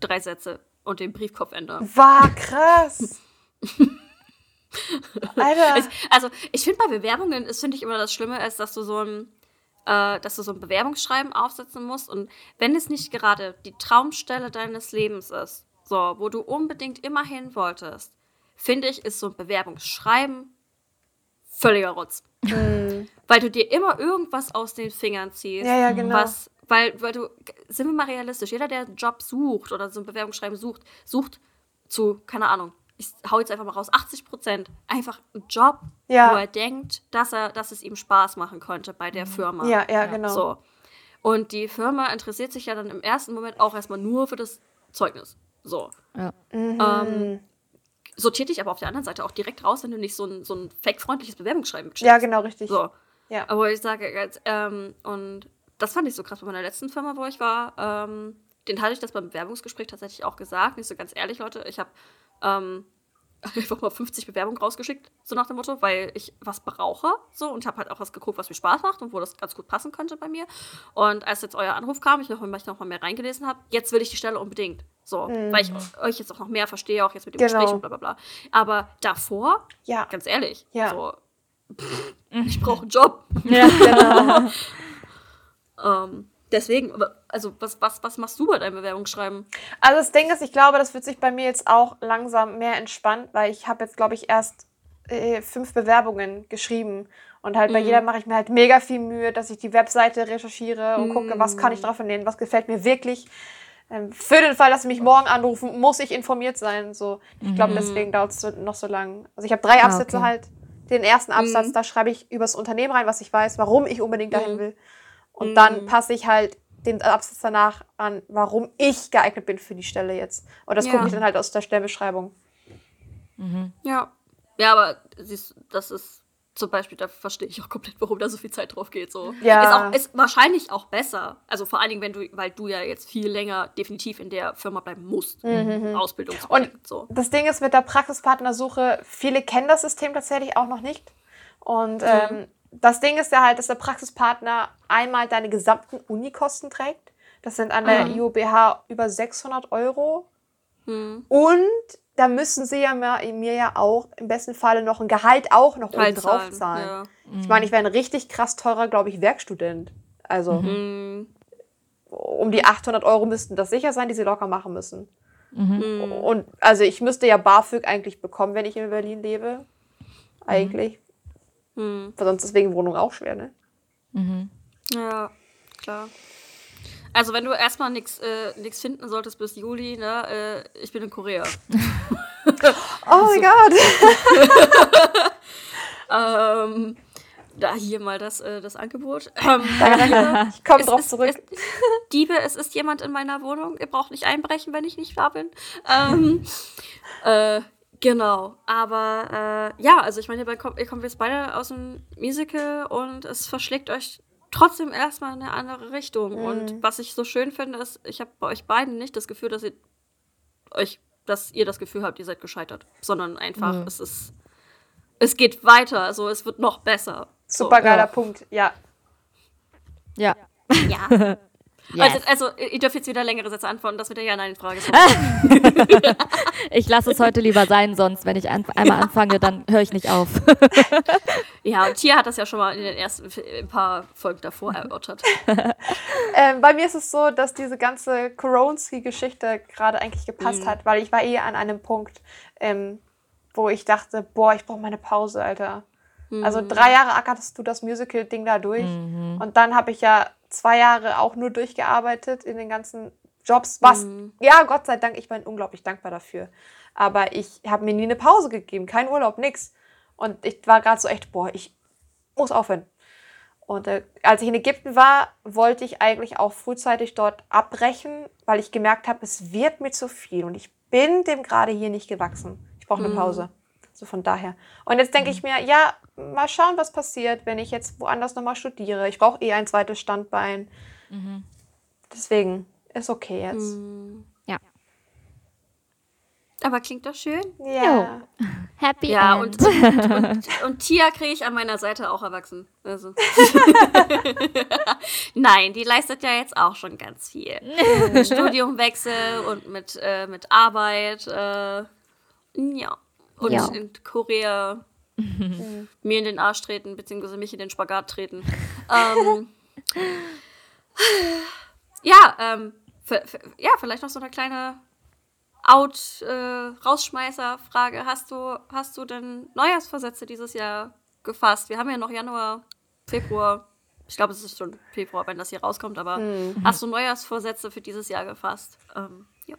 drei Sätze und den Briefkopf ändere. War krass. Alter. Ich, also ich finde bei Bewerbungen, ist finde ich immer das Schlimme ist, dass du so ein äh, dass du so ein Bewerbungsschreiben aufsetzen musst und wenn es nicht gerade die Traumstelle deines Lebens ist, so wo du unbedingt immer hin wolltest, finde ich, ist so ein Bewerbungsschreiben völliger Rotz. Weil weil du dir immer irgendwas aus den Fingern ziehst. Ja, ja, genau. Was, weil, weil du, sind wir mal realistisch, jeder, der einen Job sucht oder so ein Bewerbungsschreiben sucht, sucht zu, keine Ahnung, ich hau jetzt einfach mal raus, 80 Prozent einfach einen Job, Ja. wo er denkt, dass er, dass es ihm Spaß machen könnte bei der Firma. Ja, ja, genau. So. Und die Firma interessiert sich ja dann im ersten Moment auch erstmal nur für das Zeugnis. So. Ja. Ähm, sortiert dich aber auf der anderen Seite auch direkt raus, wenn du nicht so ein, so ein fake-freundliches Bewerbungsschreiben schickst. Ja, genau, richtig. So. Ja. Aber ich sage jetzt, ähm, und das fand ich so krass bei meiner letzten Firma, wo ich war. Ähm, den hatte ich das beim Bewerbungsgespräch tatsächlich auch gesagt. Nicht so ganz ehrlich, Leute. Ich habe ähm, einfach mal 50 Bewerbungen rausgeschickt, so nach dem Motto, weil ich was brauche. So und habe halt auch was geguckt, was mir Spaß macht und wo das ganz gut passen könnte bei mir. Und als jetzt euer Anruf kam, ich noch, ich noch mal mehr reingelesen habe, jetzt will ich die Stelle unbedingt. So, weil ich euch jetzt auch noch mehr verstehe, auch jetzt mit dem Mhm. Genau. Gespräch und bla bla bla. Aber davor, Ja. ganz ehrlich, Ja. so, ich brauche einen Job. Ja. Genau. Ähm, deswegen, also was, was, was machst du bei deinem Bewerbungsschreiben? Also das Ding ist, ich glaube, das wird sich bei mir jetzt auch langsam mehr entspannt, weil ich habe jetzt, glaube ich, erst äh, fünf Bewerbungen geschrieben. Und halt bei Mhm. jeder mache ich mir halt mega viel Mühe, dass ich die Webseite recherchiere und gucke, was kann ich Mhm. drauf nehmen, was gefällt mir wirklich. Ähm, für den Fall, dass sie mich morgen anrufen, muss ich informiert sein. So, ich glaube, deswegen dauert es so, noch so lang. Also ich habe drei Ah, Absätze okay. halt. Den ersten Absatz, Mhm. da schreibe ich über das Unternehmen rein, was ich weiß, warum ich unbedingt dahin Mhm. will. Und Mhm. dann passe ich halt den Absatz danach an, warum ich geeignet bin für die Stelle jetzt. Und das Ja. gucke ich dann halt aus der Stellenbeschreibung. Ja. Ja, aber siehst du, das ist zum Beispiel, da verstehe ich auch komplett, warum da so viel Zeit drauf geht. So. Ja. Ist, auch, ist wahrscheinlich auch besser. Also vor allen Dingen, wenn du, weil du ja jetzt viel länger definitiv in der Firma bleiben musst. Ausbildungsprojekt. so. Das Ding ist mit der Praxispartnersuche, viele kennen das System tatsächlich auch noch nicht. Und ähm, das Ding ist ja halt, dass der Praxispartner einmal deine gesamten Unikosten trägt. Das sind an der Mhm. IOBH über 600 Euro. Hm. Und da müssen sie ja mir, mir ja auch im besten Falle noch ein Gehalt auch noch oben drauf zahlen. Ja. Ich meine, ich wäre ein richtig krass teurer, glaube ich, Werkstudent. Also Hm. um die 800 Euro müssten das sicher sein, die sie locker machen müssen. Hm. Und also ich müsste ja BAföG eigentlich bekommen, wenn ich in Berlin lebe. Eigentlich. Hm. Weil sonst ist wegen Wohnung auch schwer, ne? Ja, klar. Also wenn du erstmal nichts äh, nix finden solltest bis Juli, ne, äh, ich bin in Korea. Oh mein Gott. Ähm, da hier mal das, äh, das Angebot. Ähm, Ich komme drauf ist- zurück. Es, Diebe, es ist jemand in meiner Wohnung. Ihr braucht nicht einbrechen, wenn ich nicht da bin. Ähm, äh, genau. Aber äh, ja, also ich meine, ihr kommt, ihr kommt jetzt beide aus dem Musical und es verschlägt euch trotzdem erstmal in eine andere Richtung. Mhm. Und was ich so schön finde, ist, ich habe bei euch beiden nicht das Gefühl, dass ihr euch, dass ihr das Gefühl habt, ihr seid gescheitert, sondern einfach, Mhm. es ist, es geht weiter, also es wird noch besser. So. Super geiler ja. Punkt. Ja. Ja. Ja. Yes. Also, also, ihr dürft jetzt wieder längere Sätze antworten, das mit der Ja-Nein-Frage. Ich lasse es heute lieber sein, sonst, wenn ich an, einmal anfange, dann höre ich nicht auf. ja, und Tia hat das ja schon mal in den ersten ein paar Folgen davor erörtert. Ähm, bei mir ist es so, dass diese ganze Koronski-Geschichte gerade eigentlich gepasst Mhm. hat, weil ich war eh an einem Punkt, ähm, wo ich dachte, boah, ich brauche meine Pause, Alter. Also drei Jahre ackertest du das Musical-Ding da durch. Und dann habe ich ja zwei Jahre auch nur durchgearbeitet in den ganzen Jobs. Was, ja, Gott sei Dank, ich bin unglaublich dankbar dafür. Aber ich habe mir nie eine Pause gegeben, kein Urlaub, nix. Und ich war gerade so echt, boah, ich muss aufhören. Und äh, als ich in Ägypten war, wollte ich eigentlich auch frühzeitig dort abbrechen, weil ich gemerkt habe, es wird mir zu viel und ich bin dem gerade hier nicht gewachsen. Ich brauche eine Pause. So von daher. Und jetzt denke ich mir, ja, mal schauen, was passiert, wenn ich jetzt woanders nochmal studiere. Ich brauche eh ein zweites Standbein. Deswegen ist okay jetzt. Ja. Aber klingt doch schön. Ja. Happy Ja, End. und, und, und, und Tia kriege ich an meiner Seite auch erwachsen. Also. Nein, die leistet ja jetzt auch schon ganz viel. mit Studiumwechsel und mit, äh, mit Arbeit. Äh, ja. Und Ja. in Korea mir in den Arsch treten, beziehungsweise mich in den Spagat treten. Ähm, ja, ähm, ja, vielleicht noch so eine kleine Out, äh. Hast du, hast du denn Neujahrsvorsätze dieses Jahr gefasst? Wir haben ja noch Januar Februar. Ich glaube, es ist schon Februar, wenn das hier rauskommt, aber Mhm. hast du Neujahrsvorsätze für dieses Jahr gefasst? Ähm, ja.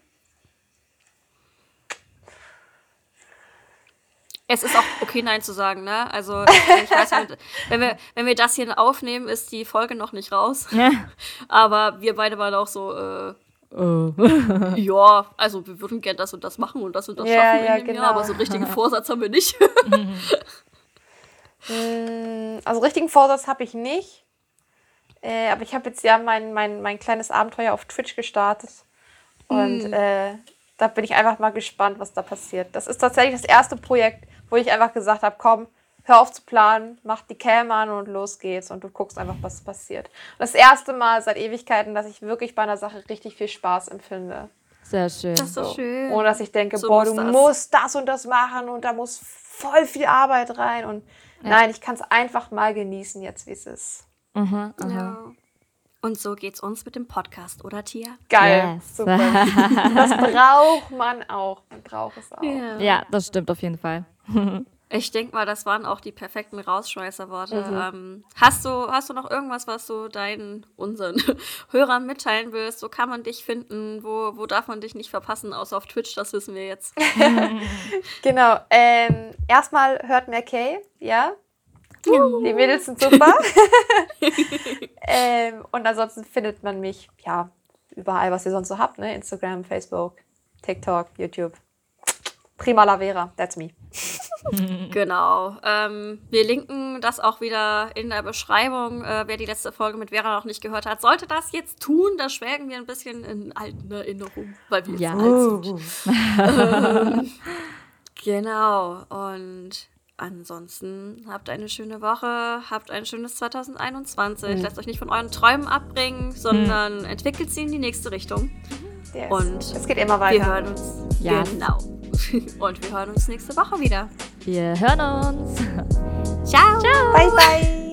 Es ist auch okay, Nein zu sagen, ne? Also, ich weiß, wenn, wenn, wir, wenn wir das hier aufnehmen, ist die Folge noch nicht raus. Ja. Aber wir beide waren auch so, äh, Oh. ja, also wir würden gern das und das machen und das und das Ja, schaffen ja, genau. Jahr, aber so einen richtigen Vorsatz haben wir nicht. Mm, Also richtigen Vorsatz habe ich nicht. Äh, aber ich habe jetzt ja mein, mein, mein kleines Abenteuer auf Twitch gestartet. Und äh, da bin ich einfach mal gespannt, was da passiert. Das ist tatsächlich das erste Projekt, wo ich einfach gesagt habe, komm, hör auf zu planen, mach die Cam an und los geht's. Und du guckst einfach, was passiert. Das erste Mal seit Ewigkeiten, dass ich wirklich bei einer Sache richtig viel Spaß empfinde. Sehr schön. Das ist so schön. Ohne dass ich denke, So boah, muss du das. musst das und das machen und da muss voll viel Arbeit rein. Und nein, ich kann es einfach mal genießen, jetzt wie es ist. Mhm, aha. Ja. Und so geht's uns mit dem Podcast, oder Tia? Geil. Yes. Super. Das braucht man auch. Man braucht es auch. Ja, das stimmt auf jeden Fall. Ich denke mal, das waren auch die perfekten Rausschmeißerworte. Mhm. Ähm, hast, du, hast du noch irgendwas, was du deinen, unseren Hörern mitteilen willst? Wo kann man dich finden? Wo, wo darf man dich nicht verpassen, außer auf Twitch? Das wissen wir jetzt. Genau. Ähm, erstmal hört mehr Kay, ja. Die Mädels sind super. ähm, und ansonsten findet man mich, ja, überall, was ihr sonst so habt, ne? Instagram, Facebook, TikTok, YouTube. Prima la Vera, that's me. Genau. Ähm, wir linken das auch wieder in der Beschreibung. Äh, wer die letzte Folge mit Vera noch nicht gehört hat, sollte das jetzt tun. Da schwelgen wir ein bisschen in alten Erinnerungen, weil wir Ja. jetzt alt sind. Genau. Und ansonsten habt eine schöne Woche, habt ein schönes 2021. Lasst euch nicht von euren Träumen abbringen, sondern entwickelt sie in die nächste Richtung. Yes. Und es geht immer weiter. Wir hören uns. Ja. Genau. Und wir hören uns nächste Woche wieder. Wir hören uns. Ciao. Bye, bye.